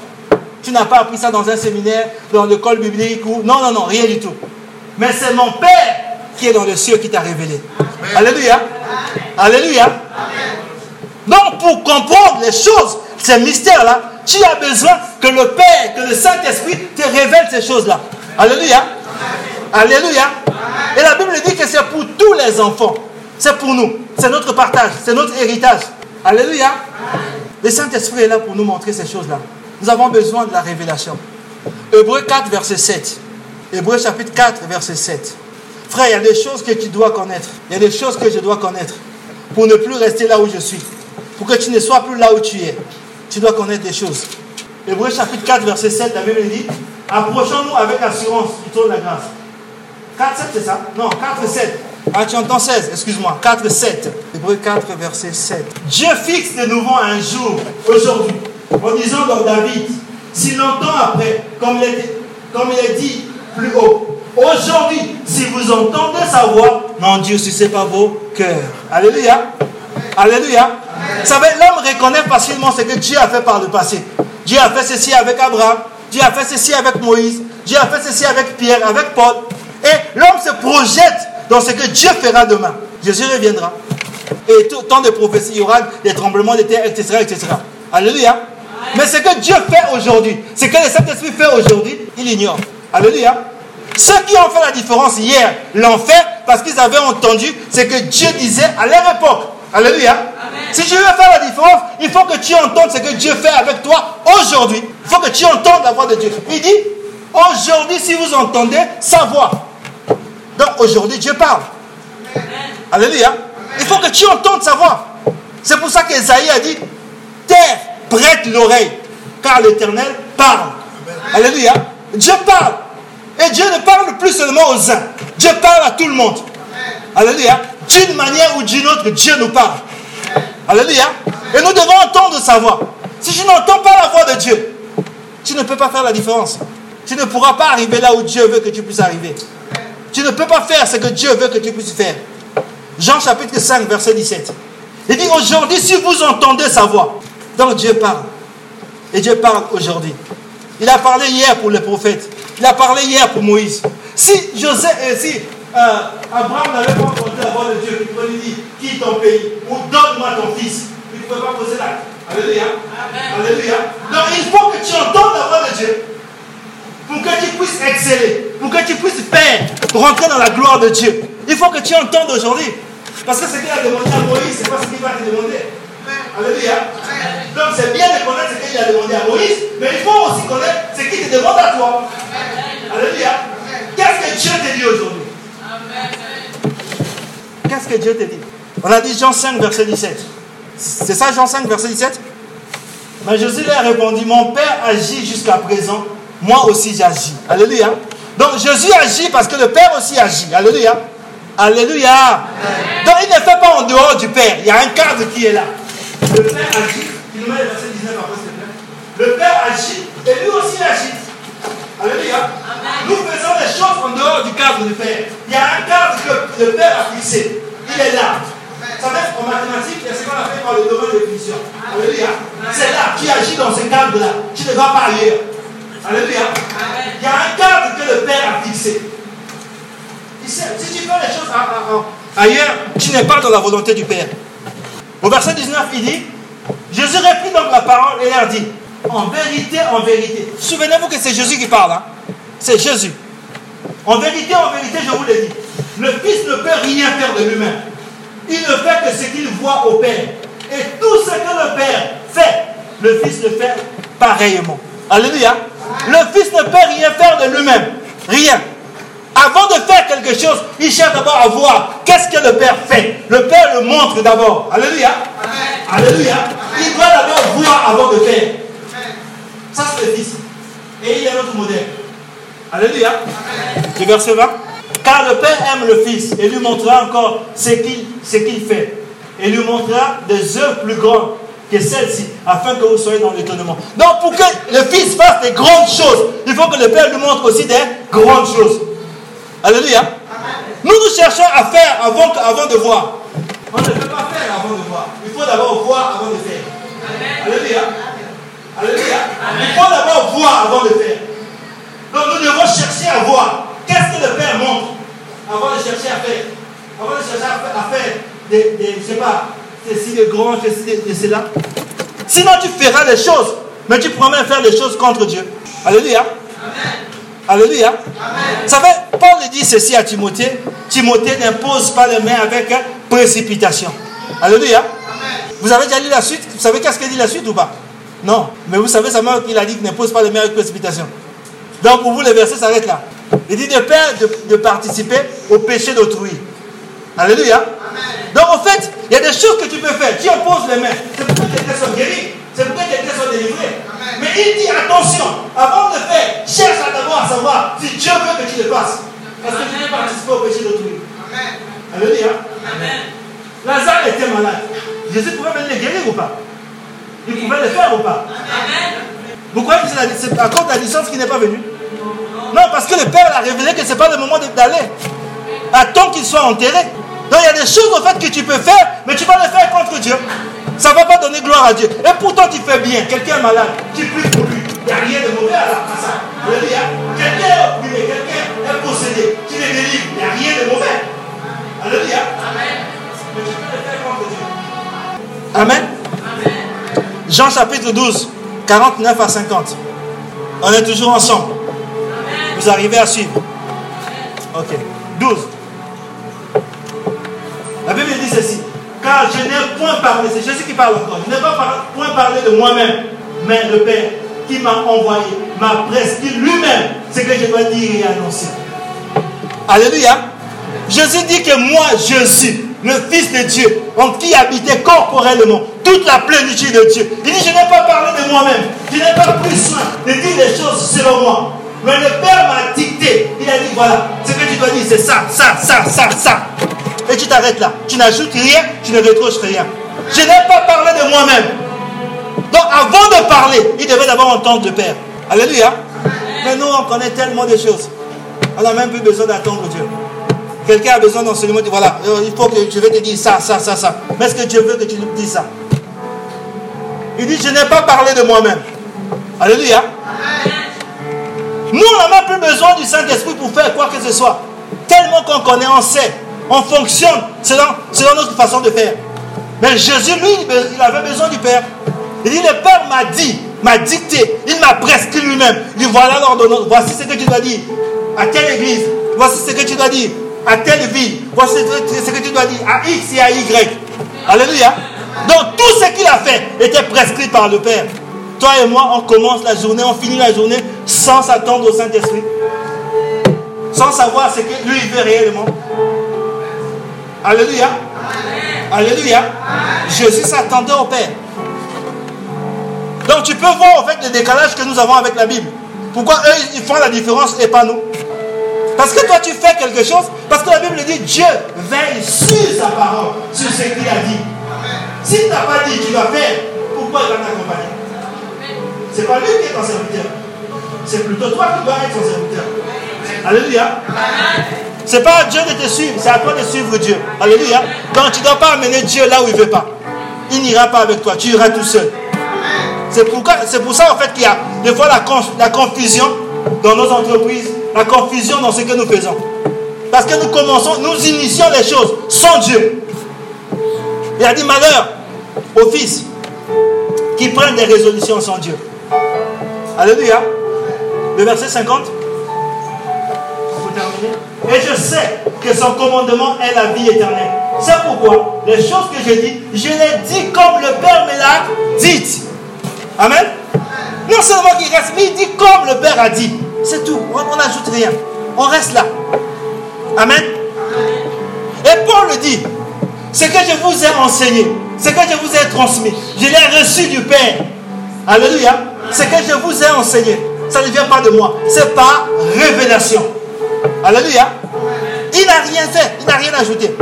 Tu n'as pas appris ça dans un séminaire, dans l'école biblique ou. Non, non, non, rien du tout. Mais c'est mon Père qui est dans le ciel qui t'a révélé. Alléluia. Alléluia. Donc, pour comprendre les choses, ces mystères-là, tu as besoin que le Père, que le Saint-Esprit te révèle ces choses-là. Alléluia. Alléluia. Et la Bible dit que c'est pour tous les enfants. C'est pour nous. C'est notre partage. C'est notre héritage. Alléluia. Le Saint-Esprit est là pour nous montrer ces choses-là. Nous avons besoin de la révélation. Hébreu 4, verset 7. Hébreu chapitre 4, verset 7. Frère, il y a des choses que tu dois connaître. Il y a des choses que je dois connaître. Pour ne plus rester là où je suis. Pour que tu ne sois plus là où tu es. Tu dois connaître des choses. Hébreu chapitre 4, verset 7, la Bible dit Approchons-nous avec assurance du trône de la grâce. 4, 7, c'est ça? Non, 4, 7. Ah, tu entends 16, excuse-moi. 4, 7. Hébreu 4, verset 7. Dieu fixe de nouveau un jour, aujourd'hui, en disant dans David, si longtemps après, comme il, est, comme il est dit plus haut, aujourd'hui, si vous entendez sa voix, non, Dieu, si ce n'est pas vos cœurs. Alléluia. Alléluia. Vous savez, l'homme reconnaît facilement ce que Dieu a fait par le passé. Dieu a fait ceci avec Abraham, Dieu a fait ceci avec Moïse, Dieu a fait ceci avec Pierre, avec Paul. Et l'homme se projette dans ce que Dieu fera demain. Jésus reviendra. Et tout, tant de prophéties, il y aura des tremblements de terre, etc., etc. Alléluia. Mais ce que Dieu fait aujourd'hui, ce que le Saint-Esprit fait aujourd'hui, il ignore. Alléluia. Ceux qui ont fait la différence hier l'ont fait parce qu'ils avaient entendu ce que Dieu disait à leur époque. Alléluia. Si tu veux faire la différence, il faut que tu entendes ce que Dieu fait avec toi aujourd'hui. Il faut que tu entendes la voix de Dieu. Il dit, aujourd'hui, si vous entendez sa voix. Donc aujourd'hui, Dieu parle. Alléluia. Il faut que tu entendes sa voix. C'est pour ça qu'Esaïe a dit, terre, prête l'oreille, car l'Éternel parle. Alléluia. Dieu parle. Et Dieu ne parle plus seulement aux uns. Dieu parle à tout le monde. Alléluia. D'une manière ou d'une autre, Dieu nous parle. Alléluia. Et nous devons entendre sa voix. Si tu n'entends pas la voix de Dieu, tu ne peux pas faire la différence. Tu ne pourras pas arriver là où Dieu veut que tu puisses arriver. Tu ne peux pas faire ce que Dieu veut que tu puisses faire. Jean chapitre 5, verset 17. Il dit aujourd'hui, si vous entendez sa voix, donc Dieu parle. Et Dieu parle aujourd'hui. Il a parlé hier pour les prophètes. Il a parlé hier pour Moïse. Si Joseph, euh, si euh, Abraham n'avait pas entendu la voix de Dieu qui lui dire quitte ton pays ou donne-moi ton fils, il ne pouvait pas poser l'acte. Alléluia. Alléluia. Donc il faut que tu entendes la voix de Dieu pour que tu puisses exceller, pour que tu puisses faire, rentrer dans la gloire de Dieu. Il faut que tu entendes aujourd'hui. Parce que ce qu'il a demandé à Moïse, ce n'est pas ce qu'il va te demander. Alléluia. Donc c'est bien de connaître ce qu'il a demandé à Moïse, mais il faut aussi connaître ce qu'il te demande à toi. Alléluia. Qu'est-ce que Dieu te dit aujourd'hui? Qu'est-ce que Dieu te dit? On a dit Jean 5, verset 17. C'est ça Jean 5, verset 17 Mais Jésus lui a répondu, mon Père agit jusqu'à présent, moi aussi j'agis. Alléluia. Donc Jésus agit parce que le Père aussi agit. Alléluia. Alléluia. Donc il ne fait pas en dehors du Père. Il y a un cadre qui est là. Le Père agit. Il nous met le verset 19 après, s'il te plaît. Le Père agit et lui aussi agit. Alléluia. Nous faisons les choses en dehors du cadre du Père. Il y a un cadre que le Père a fixé. Il est là. Vous savez, en mathématiques, il y a ce qu'on appelle par le domaine de définition. Alléluia. C'est là, qui agit dans ce cadre-là. Tu ne vas pas ailleurs. Alléluia. Il y a un cadre que le Père a fixé. Si tu fais les choses ailleurs, tu n'es pas dans la volonté du Père. Au verset 19, il dit Jésus réprit donc la parole et leur dit En vérité, en vérité. Souvenez-vous que c'est Jésus qui parle. Hein? C'est Jésus. En vérité, en vérité, je vous le dis. Le Fils ne peut rien faire de lui-même. Il ne fait que ce qu'il voit au Père. Et tout ce que le Père fait, le Fils le fait pareillement. Alléluia. Le Fils ne peut rien faire de lui-même. Rien. Avant de faire quelque chose, il cherche d'abord à voir qu'est-ce que le Père fait. Le Père le montre d'abord. Alléluia. Alléluia. Il doit d'abord voir avant de faire. Ça, c'est le Fils. Et il y a notre modèle. Alléluia. Le verset 20. Car le Père aime le Fils et lui montrera encore ce qu'il fait. Et lui montrera des œuvres plus grandes que celles-ci, afin que vous soyez dans l'étonnement. Donc, pour que le Fils fasse des grandes choses, il faut que le Père lui montre aussi des grandes choses. Alléluia. Nous, nous cherchons à faire avant, avant de voir. On ne peut pas faire avant de voir. Il faut d'abord voir avant de faire. Alléluia. Alléluia. Il faut d'abord voir avant de faire. Donc nous devons chercher à voir. Qu'est-ce que le Père montre avant de chercher à faire? Avant de chercher à faire, des, des je sais pas, ceci de grand, ceci de, cela. Sinon tu feras les choses, mais tu pourras même faire les choses contre Dieu. Alléluia. Alléluia. Vous savez, Paul dit ceci à Timothée. Timothée n'impose pas les mains avec précipitation. Alléluia. Vous avez déjà lu la suite? Vous savez qu'est-ce qu'il dit la suite ou pas? Non. Mais vous savez seulement qu'il a dit qu'il n'impose pas les mains avec précipitation. Donc pour vous, le verset s'arrête là. Il dit de père de, participer au péché d'autrui. Alléluia. Donc en fait, il y a des choses que tu peux faire. Tu imposes les mains. C'est pour que quelqu'un soit guéri. C'est pour que quelqu'un soit délivré. Mais il dit attention, avant de faire, cherche à d'abord à savoir si Dieu veut que tu le fasses. Parce que tu veux participer au péché d'autrui. Alléluia. Amen. Lazare était malade. Jésus pouvait venir le guérir ou pas? Il pouvait le faire ou pas? Amen. Vous croyez que c'est à cause de la distance qui n'est pas venu Non, parce que le Père a révélé que ce n'est pas le moment d'aller. Attends qu'il soit enterré. Donc il y a des choses en fait que tu peux faire, mais tu vas les faire contre Dieu. Ça ne va pas donner gloire à Dieu. Et pourtant tu fais bien. Quelqu'un est malade, tu pries pour lui. Il n'y a rien de mauvais à, ça. Quelqu'un est occupé, quelqu'un est possédé, tu le délivres. Il n'y a rien de mauvais. Alléluia. Amen. Mais tu peux le faire contre Dieu. Amen. Amen. Jean chapitre 12. 49 à 50. On est toujours ensemble. Vous arrivez à suivre. Ok. 12. La Bible dit ceci. Car je n'ai point parlé, c'est Jésus qui parle encore. Je n'ai pas point parlé de moi-même, mais le Père qui m'a envoyé m'a prescrit lui-même ce que je dois dire et annoncer. Alléluia. Jésus dit que moi je suis le Fils de Dieu, en qui habitait corporellement toute la plénitude de Dieu. Il dit, je n'ai pas parlé de moi-même, je n'ai pas pris soin de dire les choses selon moi. Mais le Père m'a dicté. Il a dit, voilà, ce que tu dois dire, c'est ça, ça, ça, ça, ça. Et tu t'arrêtes là. Tu n'ajoutes rien, tu ne retrouves rien. Je n'ai pas parlé de moi-même. Donc avant de parler, il devait d'abord entendre le Père. Alléluia. Mais nous, on connaît tellement de choses. On n'a même plus besoin d'attendre Dieu. Quelqu'un a besoin d'enseignement, voilà, euh, il faut que je vais te dire ça, ça, ça, ça. Mais est-ce que Dieu veut que tu nous dises ça? Il dit, je n'ai pas parlé de moi-même. Alléluia. Nous, on n'a même plus besoin du Saint-Esprit pour faire quoi que ce soit. Tellement qu'on connaît, on sait, on fonctionne selon, selon notre façon de faire. Mais Jésus, lui, il avait besoin du Père. Il dit, le Père m'a dit, m'a dicté, il m'a prescrit lui-même. Il dit, voilà l'ordonnance, voici ce que tu dois dire. À quelle église Voici ce que tu dois dire à telle vie. Voici ce que tu dois dire à X et à Y. Alléluia. Donc tout ce qu'il a fait était prescrit par le Père. Toi et moi, on commence la journée, on finit la journée sans s'attendre au Saint-Esprit. Sans savoir ce que lui veut réellement. Alléluia. Alléluia. Jésus s'attendait au Père. Donc tu peux voir en fait le décalage que nous avons avec la Bible. Pourquoi eux ils font la différence et pas nous? Parce que toi, tu fais quelque chose, parce que la Bible dit Dieu veille sur sa parole, sur ce qu'il a dit. S'il t'a pas dit, tu vas faire, pourquoi il va t'accompagner? C'est pas lui qui est ton serviteur. C'est plutôt toi qui dois être son serviteur. Alléluia. C'est pas à Dieu de te suivre, c'est à toi de suivre Dieu. Alléluia. Donc tu ne dois pas amener Dieu là où il ne veut pas. Il n'ira pas avec toi, tu iras tout seul. C'est pour, ça en fait qu'il y a des fois la, la confusion dans nos entreprises, la confusion dans ce que nous faisons. Parce que nous commençons, nous initions les choses sans Dieu. Il a dit malheur aux fils qui prennent des résolutions sans Dieu. Alléluia. Le verset 50. Et je sais que son commandement est la vie éternelle. C'est pourquoi les choses que j'ai dit, je les dis comme le Père me l'a dit. Amen. Non seulement qu'il reste, mais il dit comme le Père a dit. C'est tout. On n'ajoute rien. On reste là. Amen. Et Paul dit. Ce que je vous ai enseigné, ce que je vous ai transmis, je l'ai reçu du Père. Alléluia. Ce que je vous ai enseigné, ça ne vient pas de moi. C'est par révélation. Alléluia. Il n'a rien fait, il n'a rien ajouté.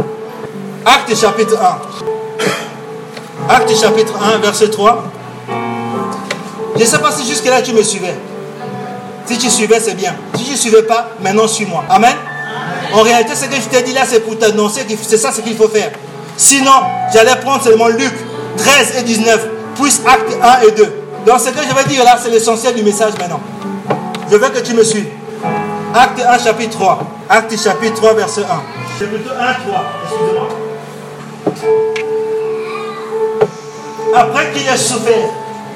Acte chapitre 1. Acte chapitre 1, verset 3. Je ne sais pas si jusque-là tu me suivais. Si tu suivais, c'est bien. Si tu ne suivais pas, maintenant suis-moi. Amen. En réalité, ce que je t'ai dit là, c'est pour t'annoncer que c'est ça ce qu'il faut faire. Sinon, j'allais prendre seulement Luc 13 et 19, puis acte 1 et 2. Donc ce que je vais dire là, c'est l'essentiel du message maintenant. Je veux que tu me suives. Acte 1, chapitre 3. Acte chapitre 3, verset 1. C'est plutôt 1, 3, excusez-moi. Après qu'il ait souffert,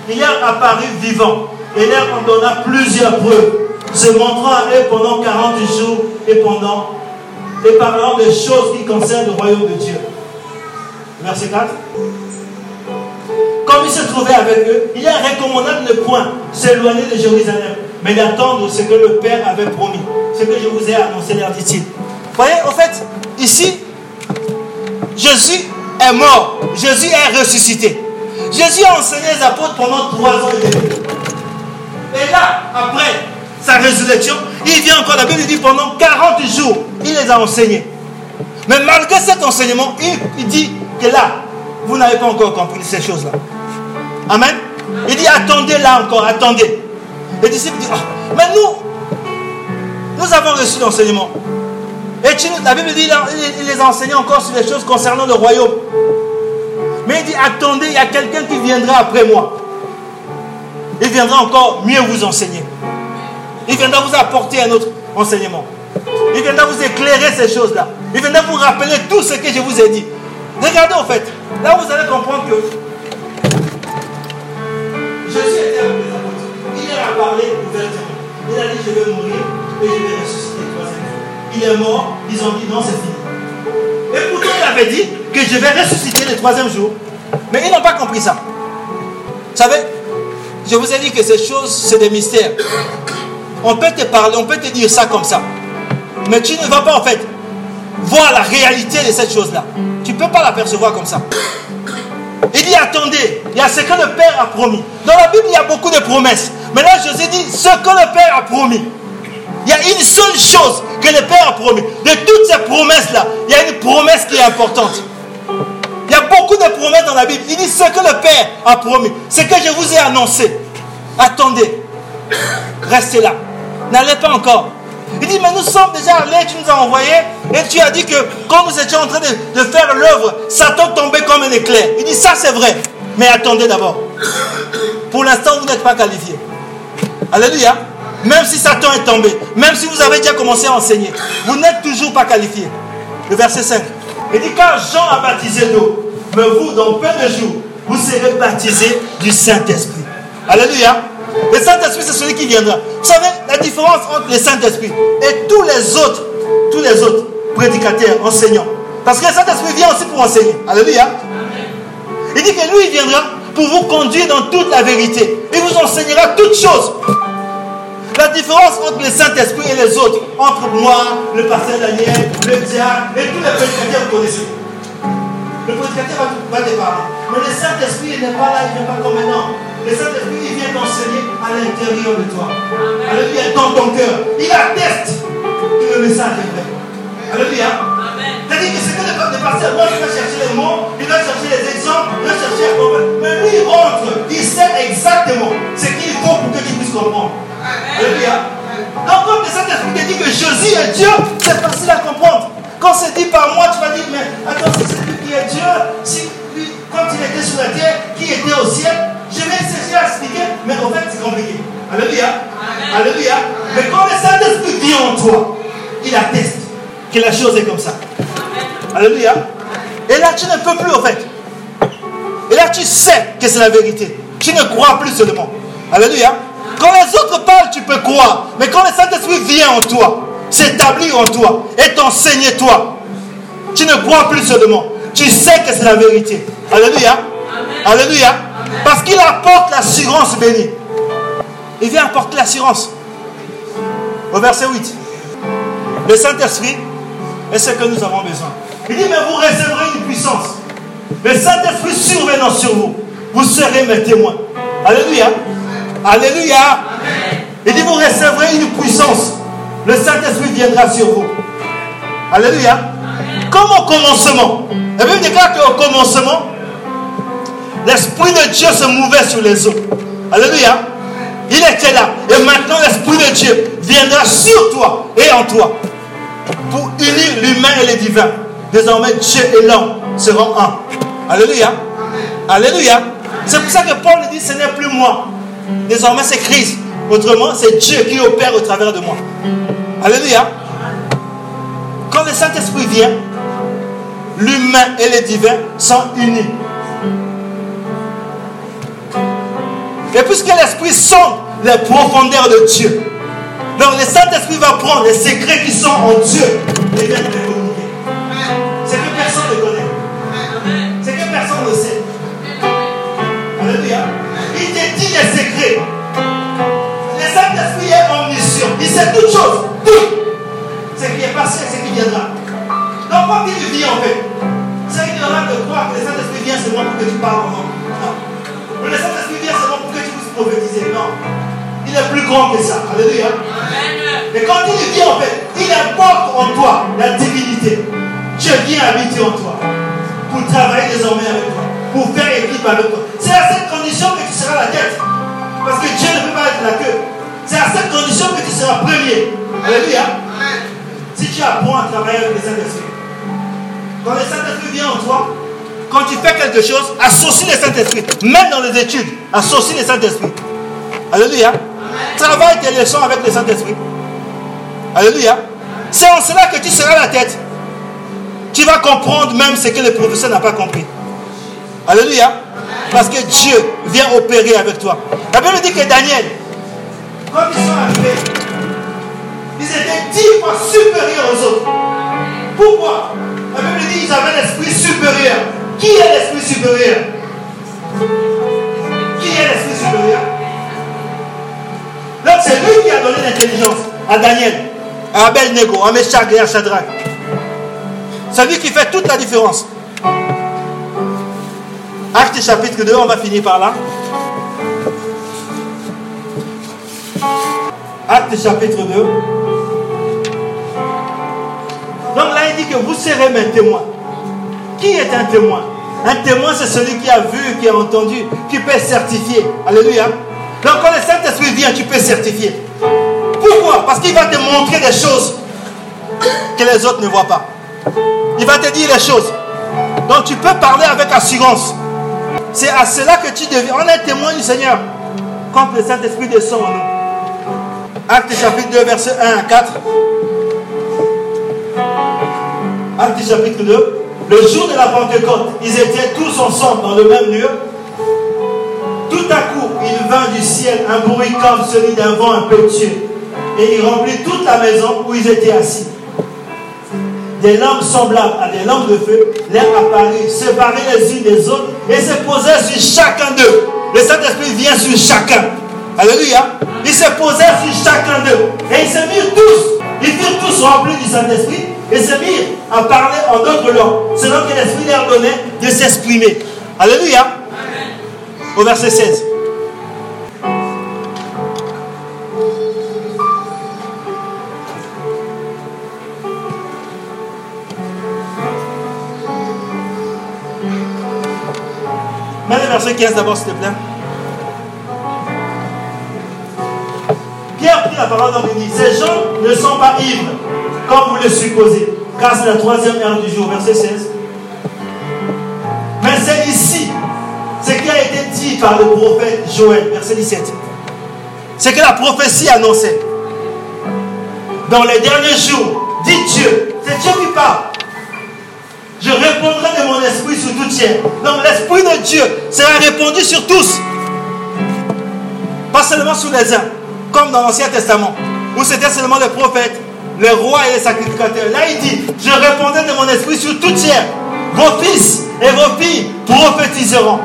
il est apparu vivant et leur en donna plusieurs preuves, se montrant à eux pendant 40 jours et pendant et parlant des choses qui concernent le royaume de Dieu. Verset 4. Comme il se trouvait avec eux, il est recommandable de ne point s'éloigner de Jérusalem, mais d'attendre ce que le Père avait promis, ce que je vous ai annoncé, leur dit-il. Voyez, en fait, ici, Jésus est mort, Jésus est ressuscité. Jésus a enseigné les apôtres pendant trois ans et. Et là, après sa résurrection, il vient encore, la Bible dit pendant 40 jours, il les a enseignés. Mais malgré cet enseignement, il, dit que là, vous n'avez pas encore compris ces choses-là. Amen. Il dit attendez là encore, attendez. Les disciples disent, ah, mais nous, nous avons reçu l'enseignement. Et la Bible dit, il les a enseignés encore sur les choses concernant le royaume. Mais il dit, attendez, il y a quelqu'un qui viendra après moi. Il viendra encore mieux vous enseigner. Il viendra vous apporter un autre enseignement. Il viendra vous éclairer ces choses-là. Il viendra vous rappeler tout ce que je vous ai dit. Regardez en fait. Là, vous allez comprendre que Jésus était a parlé ouvertement. Il a dit Je vais mourir et je vais ressusciter troisième jour. Il est mort. Ils ont dit Non, c'est fini. Et pourtant, il avait dit que je vais ressusciter le troisième jour. Mais ils n'ont pas compris ça. Vous savez, je vous ai dit que ces choses, c'est des mystères. On peut te parler, on peut te dire ça comme ça. Mais tu ne vas pas en fait voir la réalité de cette chose-là. Tu ne peux pas l'apercevoir comme ça. Il dit attendez, il y a ce que le Père a promis. Dans la Bible, il y a beaucoup de promesses. Mais là, Jésus dit ce que le Père a promis. Il y a une seule chose que le Père a promis. De toutes ces promesses-là, il y a une promesse qui est importante. Il y a beaucoup de promesses dans la Bible. Il dit ce que le Père a promis, ce que je vous ai annoncé. Attendez, restez là. N'allez pas encore. Il dit, mais nous sommes déjà allés, tu nous as envoyés, et tu as dit que quand nous étions en train de, de faire l'œuvre, Satan tombait comme un éclair. Il dit, ça c'est vrai, mais attendez d'abord. Pour l'instant, vous n'êtes pas qualifié. Alléluia. Même si Satan est tombé, même si vous avez déjà commencé à enseigner, vous n'êtes toujours pas qualifié. Le verset 5. Il dit, quand Jean a baptisé d'eau, mais vous, dans peu de jours, vous serez baptisés du Saint-Esprit. Alléluia. Le Saint-Esprit, c'est celui qui viendra. Vous savez, la différence entre le Saint-Esprit et tous les autres, tous les autres prédicateurs, enseignants. Parce que le Saint-Esprit vient aussi pour enseigner. Alléluia. Il dit que lui, il viendra pour vous conduire dans toute la vérité. Il vous enseignera toutes choses. La différence entre le Saint-Esprit et les autres, entre moi, le pasteur Daniel, le diable et tous les prédicateurs, vous connaissez. Le prédicateur va, va te parler. Mais le Saint-Esprit n'est pas là, il n'est pas comme maintenant. Le Saint-Esprit, il vient t'enseigner à l'intérieur de toi. Alléluia, dans ton cœur. Il atteste que le message est vrai. Alléluia. C'est-à-dire que c'est que le pasteur, moi, il va chercher les mots, il va chercher les exemples, il va chercher à comprendre. Mais lui, il rentre, il sait exactement ce qu'il faut pour que tu puisses comprendre. Alléluia. Donc, quand le Saint-Esprit te dit que Jésus est Dieu, c'est facile à comprendre. Quand c'est dit par moi, tu vas dire, mais attends, si c'est lui qui est Dieu, si lui, quand il était sur la terre, qui était au ciel, je vais essayer à expliquer, mais en fait, c'est compliqué. Alléluia. Alléluia. Mais quand le Saint-Esprit vient en toi, il atteste que la chose est comme ça. Alléluia. Et là, tu ne peux plus, en fait. Et là, tu sais que c'est la vérité. Tu ne crois plus seulement. Alléluia. Quand les autres parlent, tu peux croire. Mais quand le Saint-Esprit vient en toi, s'établit en toi et t'enseigne toi, tu ne crois plus seulement. Tu sais que c'est la vérité. Alléluia. Alléluia. Parce qu'il apporte l'assurance bénie. Il vient apporter l'assurance. Au verset 8. Le Saint-Esprit est ce que nous avons besoin. Il dit, mais vous recevrez une puissance. Le Saint-Esprit survenant sur vous, vous serez mes témoins. Alléluia. Alléluia. Il dit, vous recevrez une puissance. Le Saint-Esprit viendra sur vous. Alléluia. Comme au commencement. La Bible déclare qu'au commencement, l'Esprit de Dieu se mouvait sur les eaux. Alléluia. Il était là. Et maintenant, l'Esprit de Dieu viendra sur toi et en toi pour unir l'humain et le divin. Désormais, Dieu et l'homme seront un. Alléluia. Alléluia. C'est pour ça que Paul dit, ce n'est plus moi, Désormais, c'est Christ. Autrement, c'est Dieu qui opère au travers de moi. Alléluia. Quand le Saint-Esprit vient, l'humain et le divin sont unis. Et puisque l'Esprit sonde les profondeurs de Dieu, donc le Saint-Esprit va prendre les secrets qui sont en Dieu et les communiquer. C'est que personne ne connaît. C'est que personne ne sait. Alléluia. Il te dit les secrets. Le Saint-Esprit est omniscient. Il sait toutes choses. Tout. Ce qui est passé, ce qui viendra. Donc quand il vient en fait, c'est ignorant de croire que le Saint-Esprit vient seulement pour que tu parles en nom. Le Saint-Esprit vient seulement pour que tu puisses prophétiser. Non. Il est plus grand que ça. Alléluia. Mais quand il vient en fait, il apporte en toi la divinité. Dieu vient habiter en toi. Pour travailler désormais avec toi. Pour faire équipe avec toi. C'est à cette condition que tu seras la tête. Parce que Dieu ne peut pas être la queue. C'est à cette condition que tu seras premier. Alléluia. Si tu apprends à travailler avec le Saint-Esprit. Quand le Saint-Esprit vient en toi, quand tu fais quelque chose, associe le Saint-Esprit. Même dans les études, associe le Saint-Esprit. Alléluia. Travaille tes leçons avec le Saint-Esprit. Alléluia. C'est en cela que tu seras la tête. Tu vas comprendre même ce que le professeur n'a pas compris. Alléluia. Parce que Dieu vient opérer avec toi. La Bible dit que Daniel, quand ils sont arrivés, ils étaient dix fois supérieurs aux autres. Pourquoi? La Bible dit qu'ils avaient l'esprit supérieur. Qui est l'esprit supérieur? Qui est l'esprit supérieur? Donc c'est lui qui a donné l'intelligence à Daniel, à Abel Nego, à Meshach et à Shadrach. C'est lui qui fait toute la différence. Acte chapitre 2, on va finir par là. Acte chapitre 2. Donc là, il dit que vous serez mes témoins. Qui est un témoin? Un témoin, c'est celui qui a vu, qui a entendu, qui peut certifier. Alléluia. Donc quand le Saint-Esprit vient, tu peux certifier. Pourquoi? Parce qu'il va te montrer des choses que les autres ne voient pas. Il va te dire les choses. Donc tu peux parler avec assurance. C'est à cela que tu deviens. On est témoin du Seigneur quand le Saint-Esprit descend en nous. Acte chapitre 2, verset 1 à 4. Acte chapitre 2. Le jour de la Pentecôte, ils étaient tous ensemble dans le même lieu. Tout à coup, il vint du ciel un bruit comme celui d'un vent impétueux. Et il remplit toute la maison où ils étaient assis. Des lampes semblables à des lampes de feu leur apparut, séparées les unes des autres, et se posaient sur chacun d'eux. Le Saint-Esprit vient sur chacun. Alléluia. Il se posait sur chacun d'eux. Et ils se mirent tous. Ils furent tous remplis du Saint-Esprit Ésaïe en parler en d'autres langues, selon que l'Esprit leur donnait de s'exprimer. Alléluia. Au verset 16. Mets verset 15 d'abord, s'il te plaît. Pierre prit la parole d'Henri. Ces gens ne sont pas ivres vous le supposez, car c'est la troisième heure du jour. Verset 16. Mais c'est ici ce qui a été dit par le prophète Joël, verset 17. C'est que la prophétie annonçait. Dans les derniers jours, dit Dieu, c'est Dieu qui parle. Je répondrai de mon esprit sur tout tiers. Donc l'esprit de Dieu sera répandu sur tous. Pas seulement sur les uns, comme dans l'Ancien Testament, où c'était seulement les prophètes, les rois et les sacrificateurs. Là, il dit, je répondrai de mon esprit sur tout tiers. Vos fils et vos filles prophétiseront.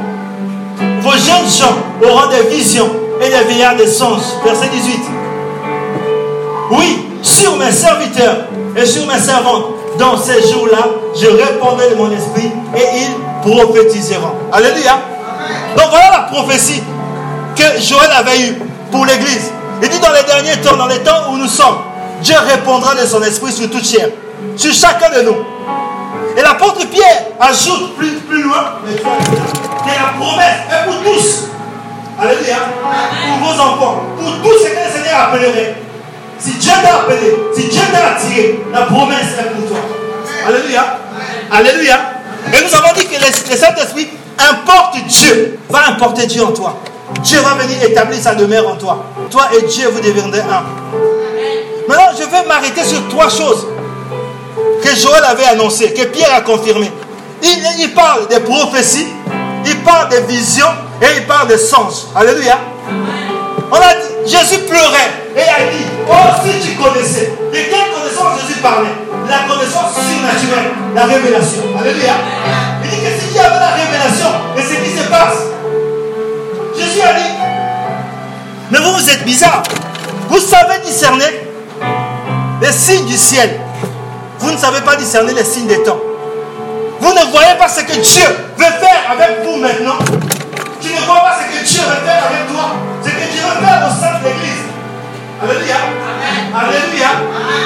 Vos jeunes gens auront des visions et des vieillards des songes. Verset 18. Oui, sur mes serviteurs et sur mes servantes, dans ces jours-là, je répondrai de mon esprit et ils prophétiseront. Alléluia. Donc voilà la prophétie que Joël avait eue pour l'Église. Il dit dans les derniers temps, dans les temps où nous sommes, Dieu répondra de son esprit sur toute chair, sur chacun de nous. Et l'apôtre Pierre ajoute plus, plus loin, que la promesse est pour tous. Alléluia. Pour vos enfants, pour tous ceux que le Seigneur appellerait. Si Dieu t'a appelé, si Dieu t'a attiré, la promesse est pour toi. Alléluia. Alléluia. Et nous avons dit que le Saint-Esprit importe Dieu, va importer Dieu en toi. Dieu va venir établir sa demeure en toi. Toi et Dieu, vous deviendrez un. Maintenant, je vais m'arrêter sur trois choses que Joël avait annoncées, que Pierre a confirmées. Il, parle des prophéties, il parle des visions et il parle des songes. Alléluia. On a dit, Jésus pleurait et a dit, oh si tu connaissais, de quelle connaissance Jésus parlait? La connaissance surnaturelle, la révélation. Alléluia. Il dit que si tu avais la révélation et ce qui se passe, Jésus a dit, mais vous, vous êtes bizarre. Vous savez discerner les signes du ciel. Vous ne savez pas discerner les signes des temps. Vous ne voyez pas ce que Dieu veut faire avec vous maintenant. Tu ne vois pas ce que Dieu veut faire avec toi. Ce que Dieu veut faire au sein de l'Église. Alléluia. Alléluia.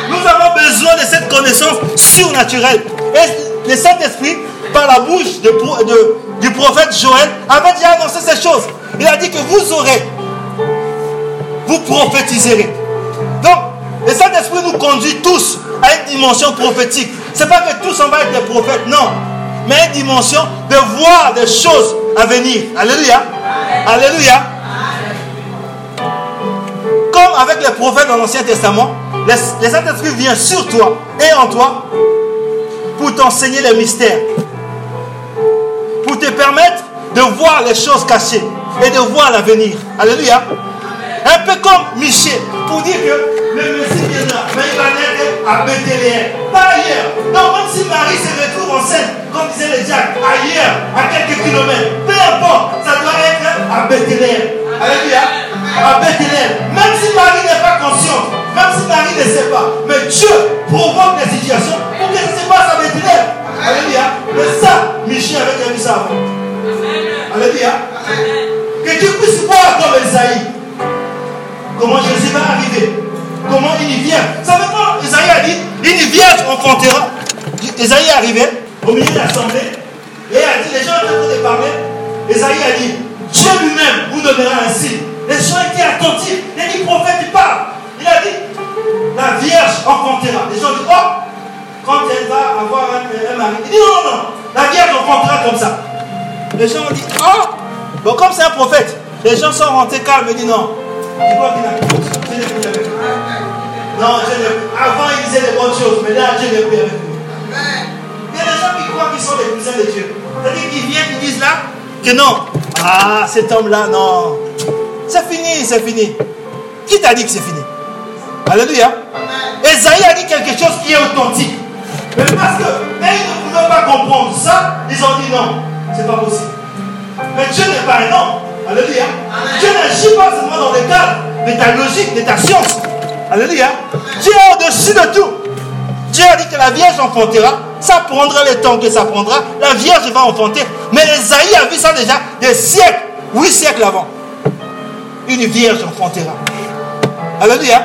Nous avons besoin de cette connaissance surnaturelle. Et le Saint-Esprit, par la bouche du prophète Joël, avait déjà annoncé ces choses. Il a dit que vous aurez, vous prophétiserez. Donc, le Saint-Esprit nous conduit tous à une dimension prophétique. Ce n'est pas que tous on va être des prophètes, non. Mais une dimension de voir des choses à venir. Alléluia. Alléluia. Comme avec les prophètes dans l'Ancien Testament, le Saint-Esprit vient sur toi et en toi pour t'enseigner les mystères. Pour te permettre de voir les choses cachées et de voir l'avenir. Alléluia. Un peu comme Michel, pour dire que le Messie viendra, mais il va naître à Bethléem, pas ailleurs. Donc même si Marie se retrouve enceinte, comme disait le diacre, ailleurs, à quelques kilomètres, peu importe, ça doit être à Bethléem. Alléluia. À Bethléem. Même si Marie n'est pas consciente, même si Marie ne sait pas, mais Dieu provoque des situations pour que ça se passe à Bethléem. Alléluia. Mais ça, Michel avait déjà vu ça avant. Alléluia. Que tu puisses voir comme Esaïe. Comment Jésus va arriver Comment y vient? Ça veut pas, Isaïe a dit, une vierge enfantera. Isaïe est arrivé au milieu de l'assemblée et a dit, les gens ont de parler. Isaïe a dit, Dieu lui-même vous donnera un signe. Les gens étaient attentifs. Il a dit, prophète, il a dit, la vierge enfantera. Les gens disent, oh, quand elle va avoir un, mari. Il dit, non, non, non, la vierge enfantera comme ça. Les gens ont dit, oh, bon, comme c'est un prophète, les gens sont rentrés calmes et disent, non, je crois qu'il a Je n'ai plus avec lui. Non, avant il disait des bonnes choses, mais là Dieu n'est plus avec nous. Il y a des gens qui croient qu'ils sont les cousins de Dieu. C'est-à-dire qu'ils viennent, ils disent là que non. Ah, cet homme-là, non. C'est fini, c'est fini. Qui t'a dit que c'est fini? Alléluia. Esaïe a dit quelque chose qui est authentique. Mais parce que ils ne pouvaient pas comprendre ça, ils ont dit non, c'est pas possible. Mais Dieu n'est pas un homme. Alléluia. Dieu n'agit pas seulement dans le cadre de ta logique, de ta science. Alléluia. Dieu est au-dessus de tout. Dieu a dit que la Vierge enfantera. Ça prendra le temps que ça prendra. La Vierge va enfanter. Mais Esaïe a vu ça déjà des siècles, huit siècles avant. Une Vierge enfantera. Alléluia.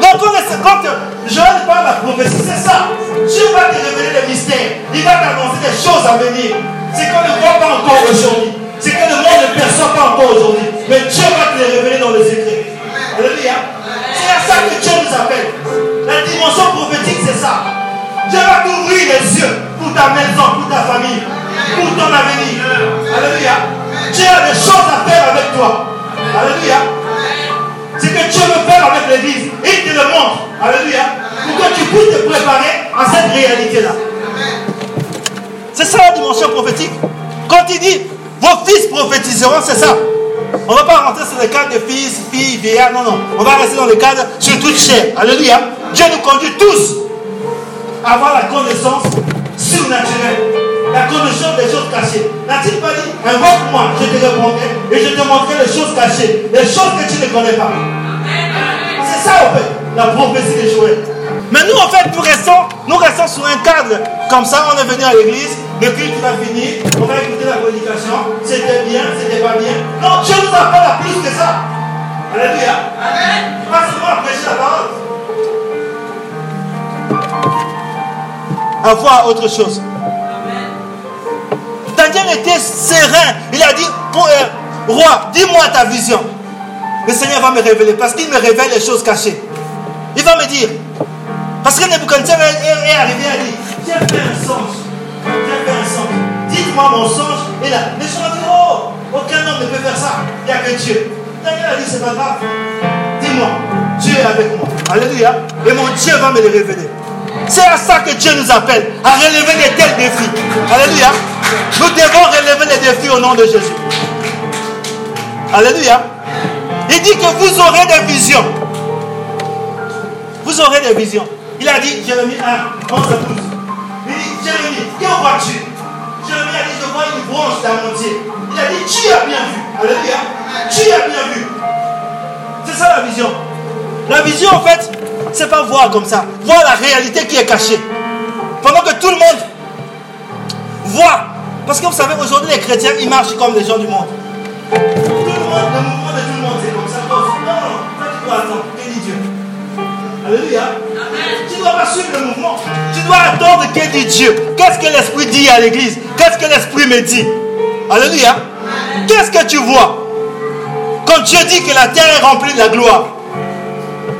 Donc quand, euh, Joël parle de la prophétie, c'est ça. Dieu va te révéler des mystères. Il va t'annoncer des choses à venir. C'est qu'on ne voit pas encore aujourd'hui. C'est que le monde ne perçoit pas encore aujourd'hui. Mais Dieu va te les révéler dans les écrits. Alléluia. C'est à ça que Dieu nous appelle. La dimension prophétique, c'est ça. Dieu va t'ouvrir les yeux pour ta maison, pour ta famille, pour ton avenir. Alléluia. Dieu a des choses à faire avec toi. Alléluia. C'est que Dieu veut faire avec l'église. Il te le montre. Alléluia. Pour que tu puisses te préparer à cette réalité-là. C'est ça la dimension prophétique. Quand il dit vos fils prophétiseront, c'est ça. On ne va pas rentrer sur le cadre de fils, filles, vieillards, non, non. On va rester dans le cadre sur toute chair. Alléluia. Dieu nous conduit tous à avoir la connaissance surnaturelle, la connaissance des choses cachées. N'a-t-il pas dit Invoque-moi, je te répondrai et je te montrerai les choses cachées, les choses que tu ne connais pas. C'est ça, en fait, la prophétie de Joël. Mais nous, en fait, nous restons, nous restons sur un cadre. Comme ça, on est venu à l'église, le culte va finir, on va écouter la prédication, c'était bien, c'était pas bien. Non, Dieu nous appelle à plus que ça. Alléluia. Amen. Pas seulement à prêcher la parole. À voir autre chose. Daniel était serein. Il a dit, euh, roi, dis-moi ta vision. Le Seigneur va me révéler parce qu'il me révèle les choses cachées. Il va me dire, parce que Nebuchadnezzar est, arrivé à dire J'ai fait un songe. J'ai fait un songe. Dites-moi mon songe. Et là, les gens ont dit Oh, aucun homme ne peut faire ça. Il n'y a que Dieu. Daniel a dit C'est pas grave. Dis-moi, Dieu est avec moi. Alléluia. Et mon Dieu va me le révéler. C'est à ça que Dieu nous appelle, à relever les tels défis. Alléluia. Nous devons relever les défis au nom de Jésus. Alléluia. Il dit que vous aurez des visions. Vous aurez des visions. Il a dit, Jérémie 1, 11 à 12. Il dit, Jérémie, que vois-tu Jérémie a dit, je vois une branche d'amandier. Il a dit, tu as bien vu. Alléluia. Tu as bien vu. C'est ça la vision. La vision, en fait, c'est pas voir comme ça. Voir la réalité qui est cachée. Pendant que tout le monde voit. Parce que vous savez, aujourd'hui, les chrétiens, ils marchent comme les gens du monde. Tout le monde, le mouvement de tout le monde, c'est comme ça. Non, non, toi, tu dois attendre. Que dit Dieu Alléluia. Dois suivre le mouvement. Tu dois attendre que dit Dieu. Qu'est-ce que l'Esprit dit à l'église? Qu'est-ce que l'Esprit me dit? Alléluia. Qu'est-ce que tu vois? Quand Dieu dit que la terre est remplie de la gloire.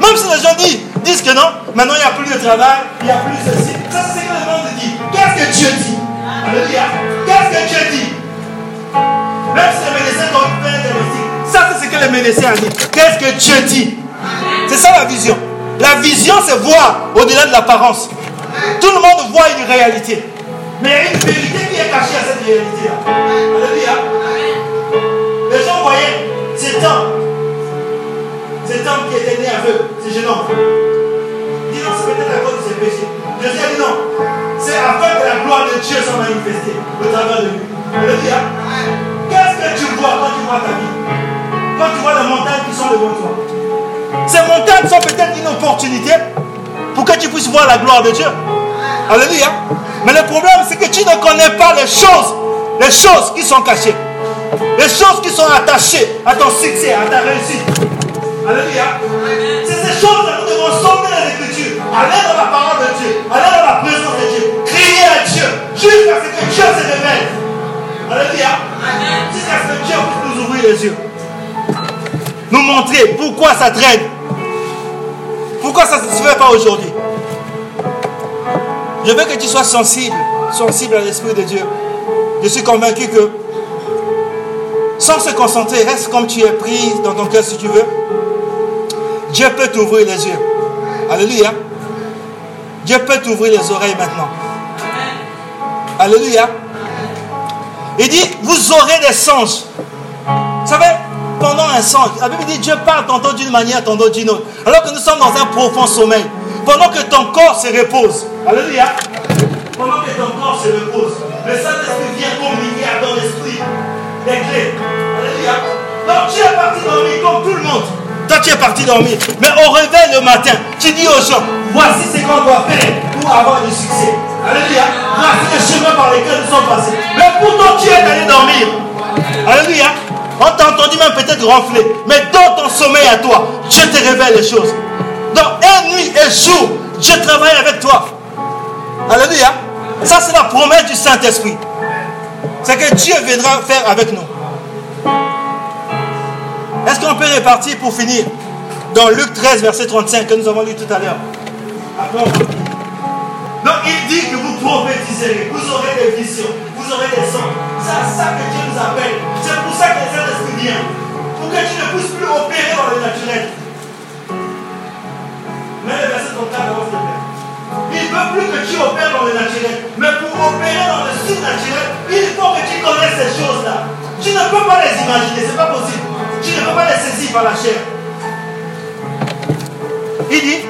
Même si les gens disent, disent que non, maintenant il n'y a plus de travail, il n'y a plus ceci. Ça, c'est ce que le monde dit. Qu'est-ce que Dieu dit? Alléluia. Qu'est-ce que Dieu dit? Même si les médecins ont fait des ça, c'est ce que les médecins dit. Qu'est-ce que Dieu dit? C'est ça la vision. La vision, c'est voir au-delà de l'apparence. Tout le monde voit une réalité. Mais il y a une vérité qui est cachée à cette réalité-là. Alléluia. Les gens voyaient cet homme. Cet homme qui était né aveugle, ce jeune homme. Dis non, c'est peut-être à cause de ses péchés. Je dis dit non. C'est afin que la gloire de Dieu soit manifestée au travers de lui. Alléluia. Qu'est-ce que tu vois quand tu vois ta vie? Quand tu vois les montagnes qui sont devant toi? Ces montagnes sont peut-être une opportunité pour que tu puisses voir la gloire de Dieu. Alléluia. Mais le problème, c'est que tu ne connais pas les choses, les choses qui sont cachées, les choses qui sont attachées à ton succès, à ta réussite. Alléluia. C'est ces choses que nous devons sauver les Écritures, aller dans la parole de Dieu, aller dans la présence de Dieu, crier à Dieu, jusqu'à ce que Dieu se révèle. Alléluia. Jusqu'à ce que Dieu puisse nous ouvrir les yeux nous montrer pourquoi ça traîne. Pourquoi ça ne se fait pas aujourd'hui? Je veux que tu sois sensible, sensible à l'Esprit de Dieu. Je suis convaincu que sans se concentrer, reste comme tu es pris dans ton cœur si tu veux. Dieu peut t'ouvrir les yeux. Alléluia. Dieu peut t'ouvrir les oreilles maintenant. Alléluia. Il dit, vous aurez des songes. Vous savez, pendant un songe. La Bible dit Dieu parle tantôt d'une manière, tantôt d'une autre. Alors que nous sommes dans un profond sommeil. Pendant que ton corps se repose. Alléluia. Pendant que ton corps se repose. Le Saint-Esprit vient communiquer à ton esprit les clés. Alléluia. Donc tu es parti dormir comme tout le monde. Toi tu es parti dormir. Mais au réveil le matin, tu dis aux gens, voici ce qu'on doit faire pour avoir du succès. Alléluia. Voici le chemin par lequel nous sommes passés. Mais pourtant tu es allé dormir. Alléluia. On t'a entendu même peut-être ronfler. Mais dans ton sommeil à toi, Dieu te révèle les choses. Donc, et nuit et jour, Dieu travaille avec toi. Alléluia. Ça, c'est la promesse du Saint-Esprit. C'est que Dieu viendra faire avec nous. Est-ce qu'on on peut repartir pour finir. Dans Luc 13, verset 35, que nous avons lu tout à l'heure? Donc il dit que vous prophétiserez, vous aurez des visions, vous aurez des sons. C'est à ça que Dieu nous appelle. C'est pour ça que les Saint-Esprit viennent. Pour que tu ne puisses plus opérer dans le naturel. Mais le verset 34, s'il te. Il ne veut plus que tu opères dans le naturel. Mais pour opérer dans le surnaturel, il faut que tu connaisses ces choses-là. Tu ne peux pas les imaginer, ce n'est pas possible. Tu ne peux pas les saisir par la chair. Il dit,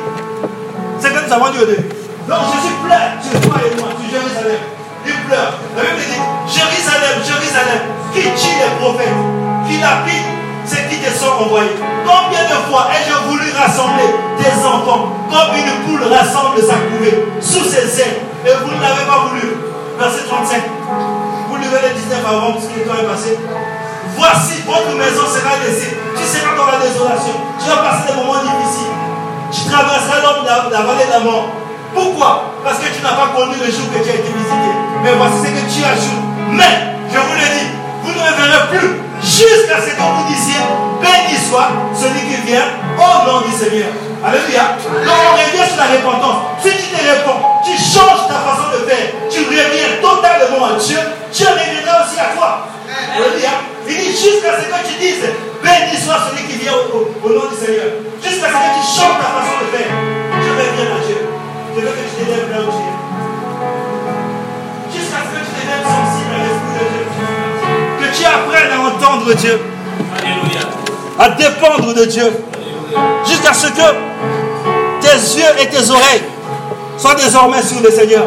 c'est comme ça, dit au début. Donc Jésus pleure sur toi et moi, sur Jérusalem. Il pleure. La Bible dit, Jérusalem, Jérusalem, qui tue les prophètes, qui lapide ceux qui te sont envoyés. Combien de fois ai-je voulu rassembler tes enfants comme une poule rassemble sa couvée sous ses ailes? Et vous ne l'avez pas voulu Verset 35. Vous levez les 19 avant ce qui est passé. Voici, votre maison sera laissée. Tu seras dans la désolation. Tu vas passer des moments difficiles. Tu traverseras l'homme de la vallée de la mort. Pourquoi? Parce que tu n'as pas connu le jour que tu as été visité. Mais voici ce que tu ajoutes. Mais, je vous le dis, vous ne me verrez plus jusqu'à ce que vous disiez, béni soit celui qui vient au nom du Seigneur. Alléluia. Donc on revient sur la repentance. Si tu te réponds, tu changes ta façon de faire, tu reviens totalement à Dieu, Dieu reviendra aussi à toi. Alléluia. Il dit jusqu'à ce que tu dises, béni soit celui qui vient au, nom du Seigneur. Jusqu'à ce que tu changes ta façon de faire, je reviens à Dieu. Je veux que tu te lèves là où tu es. Jusqu'à ce que tu deviennes sensible à l'Esprit de Dieu. Que tu apprennes à entendre Dieu. Alléluia. À dépendre de Dieu. Jusqu'à ce que tes yeux et tes oreilles soient désormais sur le Seigneur.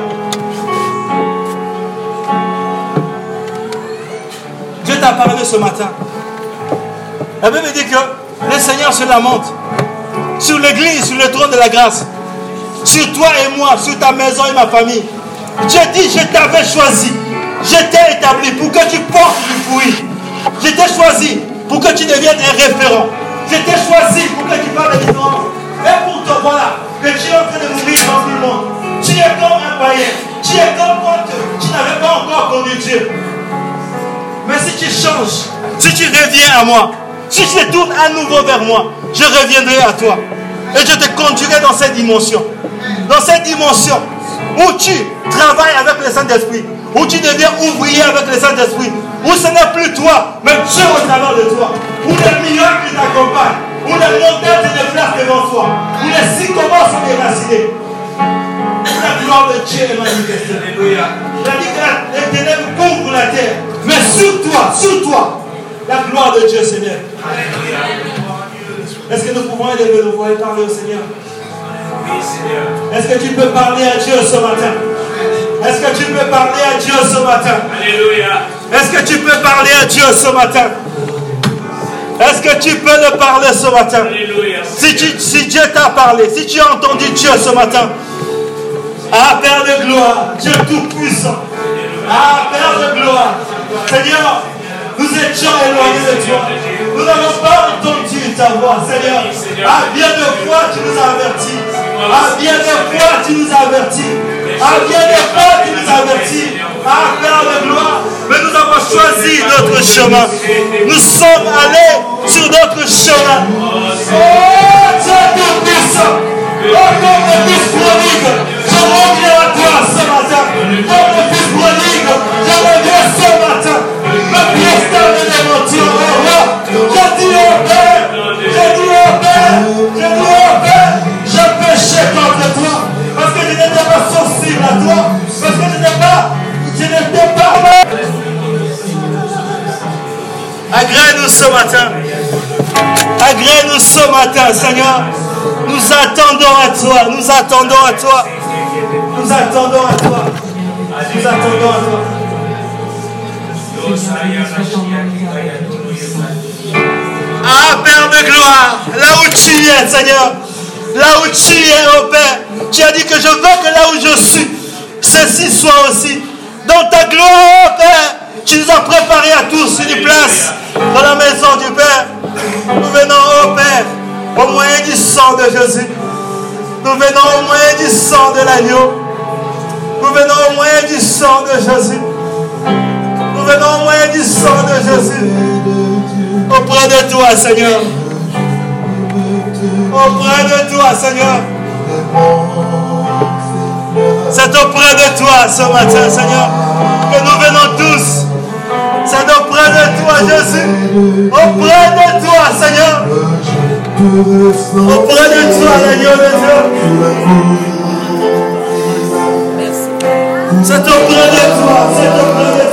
Dieu t'a parlé ce matin. La Bible dit que le Seigneur se lamente sur l'église, sur le trône de la grâce sur toi et moi, sur ta maison et ma famille. Dieu dit, je t'avais choisi. Je t'ai établi pour que tu portes du fruit. Je t'ai choisi pour que tu deviennes un référent. Je t'ai choisi pour que tu parles de différence. Et pour te voilà, que tu es en train de mourir dans le monde. Tu es comme un païen. Tu es comme quand tu n'avais pas encore connu Dieu. Mais si tu changes, si tu reviens à moi, si tu te tournes à nouveau vers moi, je reviendrai à toi. Et je te conduirai dans cette dimension dans cette dimension où tu travailles avec le Saint-Esprit, où tu deviens ouvrier avec le Saint-Esprit, où ce n'est plus toi, mais Dieu au travers de toi, où les miracles t'accompagnent, où les montagnes se déplacent devant toi, où les sycomores sont déracinés. La gloire de Dieu est manifestée. Alléluia. Il a dit que les ténèbres couvrent la terre. Mais sur toi, sur toi, la gloire de Dieu, Seigneur. Alléluia. Est-ce que nous pouvons élever nos voix et parler au Seigneur? Est-ce que tu peux parler à Dieu ce matin? Est-ce que tu peux parler à Dieu ce matin? Alléluia. Est-ce que tu peux parler à Dieu ce matin? Est-ce que tu peux le parler ce matin? Alléluia. Si, si Dieu t'a parlé, si tu as entendu Dieu ce matin, ah Père de gloire, Dieu tout-puissant, ah Père de gloire, Seigneur, nous étions éloignés de toi. Nous n'avons pas entendu ta voix, Seigneur. Ah, bien de fois, tu nous avertis. Ah, bien de fois, tu nous as avertis. Ah, bien de fois, tu nous avertis. Ah, Père de gloire. Mais nous avons choisi notre chemin. Nous sommes allés sur notre chemin. Oh, Dieu tout-puissant. Oh, comme fils prodigue, je reviens à toi ce matin. Comme fils prodigue, je reviens ce matin. Agrée-nous ce matin. Agrée-nous ce matin, Seigneur. Nous attendons à toi. Nous attendons à toi. Nous attendons à toi. Nous attendons à toi. Ah, Père de gloire, là où tu es, Seigneur, là où tu es, oh Père, tu as dit que je veux que là où je suis, ceci soit aussi. Dans ta gloire, oh Père, tu nous as préparé à tous une place dans la maison du Père. Nous venons, oh Père, au moyen du sang de Jésus. Nous venons au moyen du sang de l'agneau. Nous venons au moyen du sang de Jésus. Du sang de Jésus. Auprès de toi, Seigneur. Auprès de toi, Seigneur. C'est auprès de toi ce matin, Seigneur, que nous venons tous. C'est auprès de toi, Jésus. Auprès de toi, Seigneur. Auprès de toi, l'agneau de Dieu. C'est auprès de toi, c'est auprès de toi.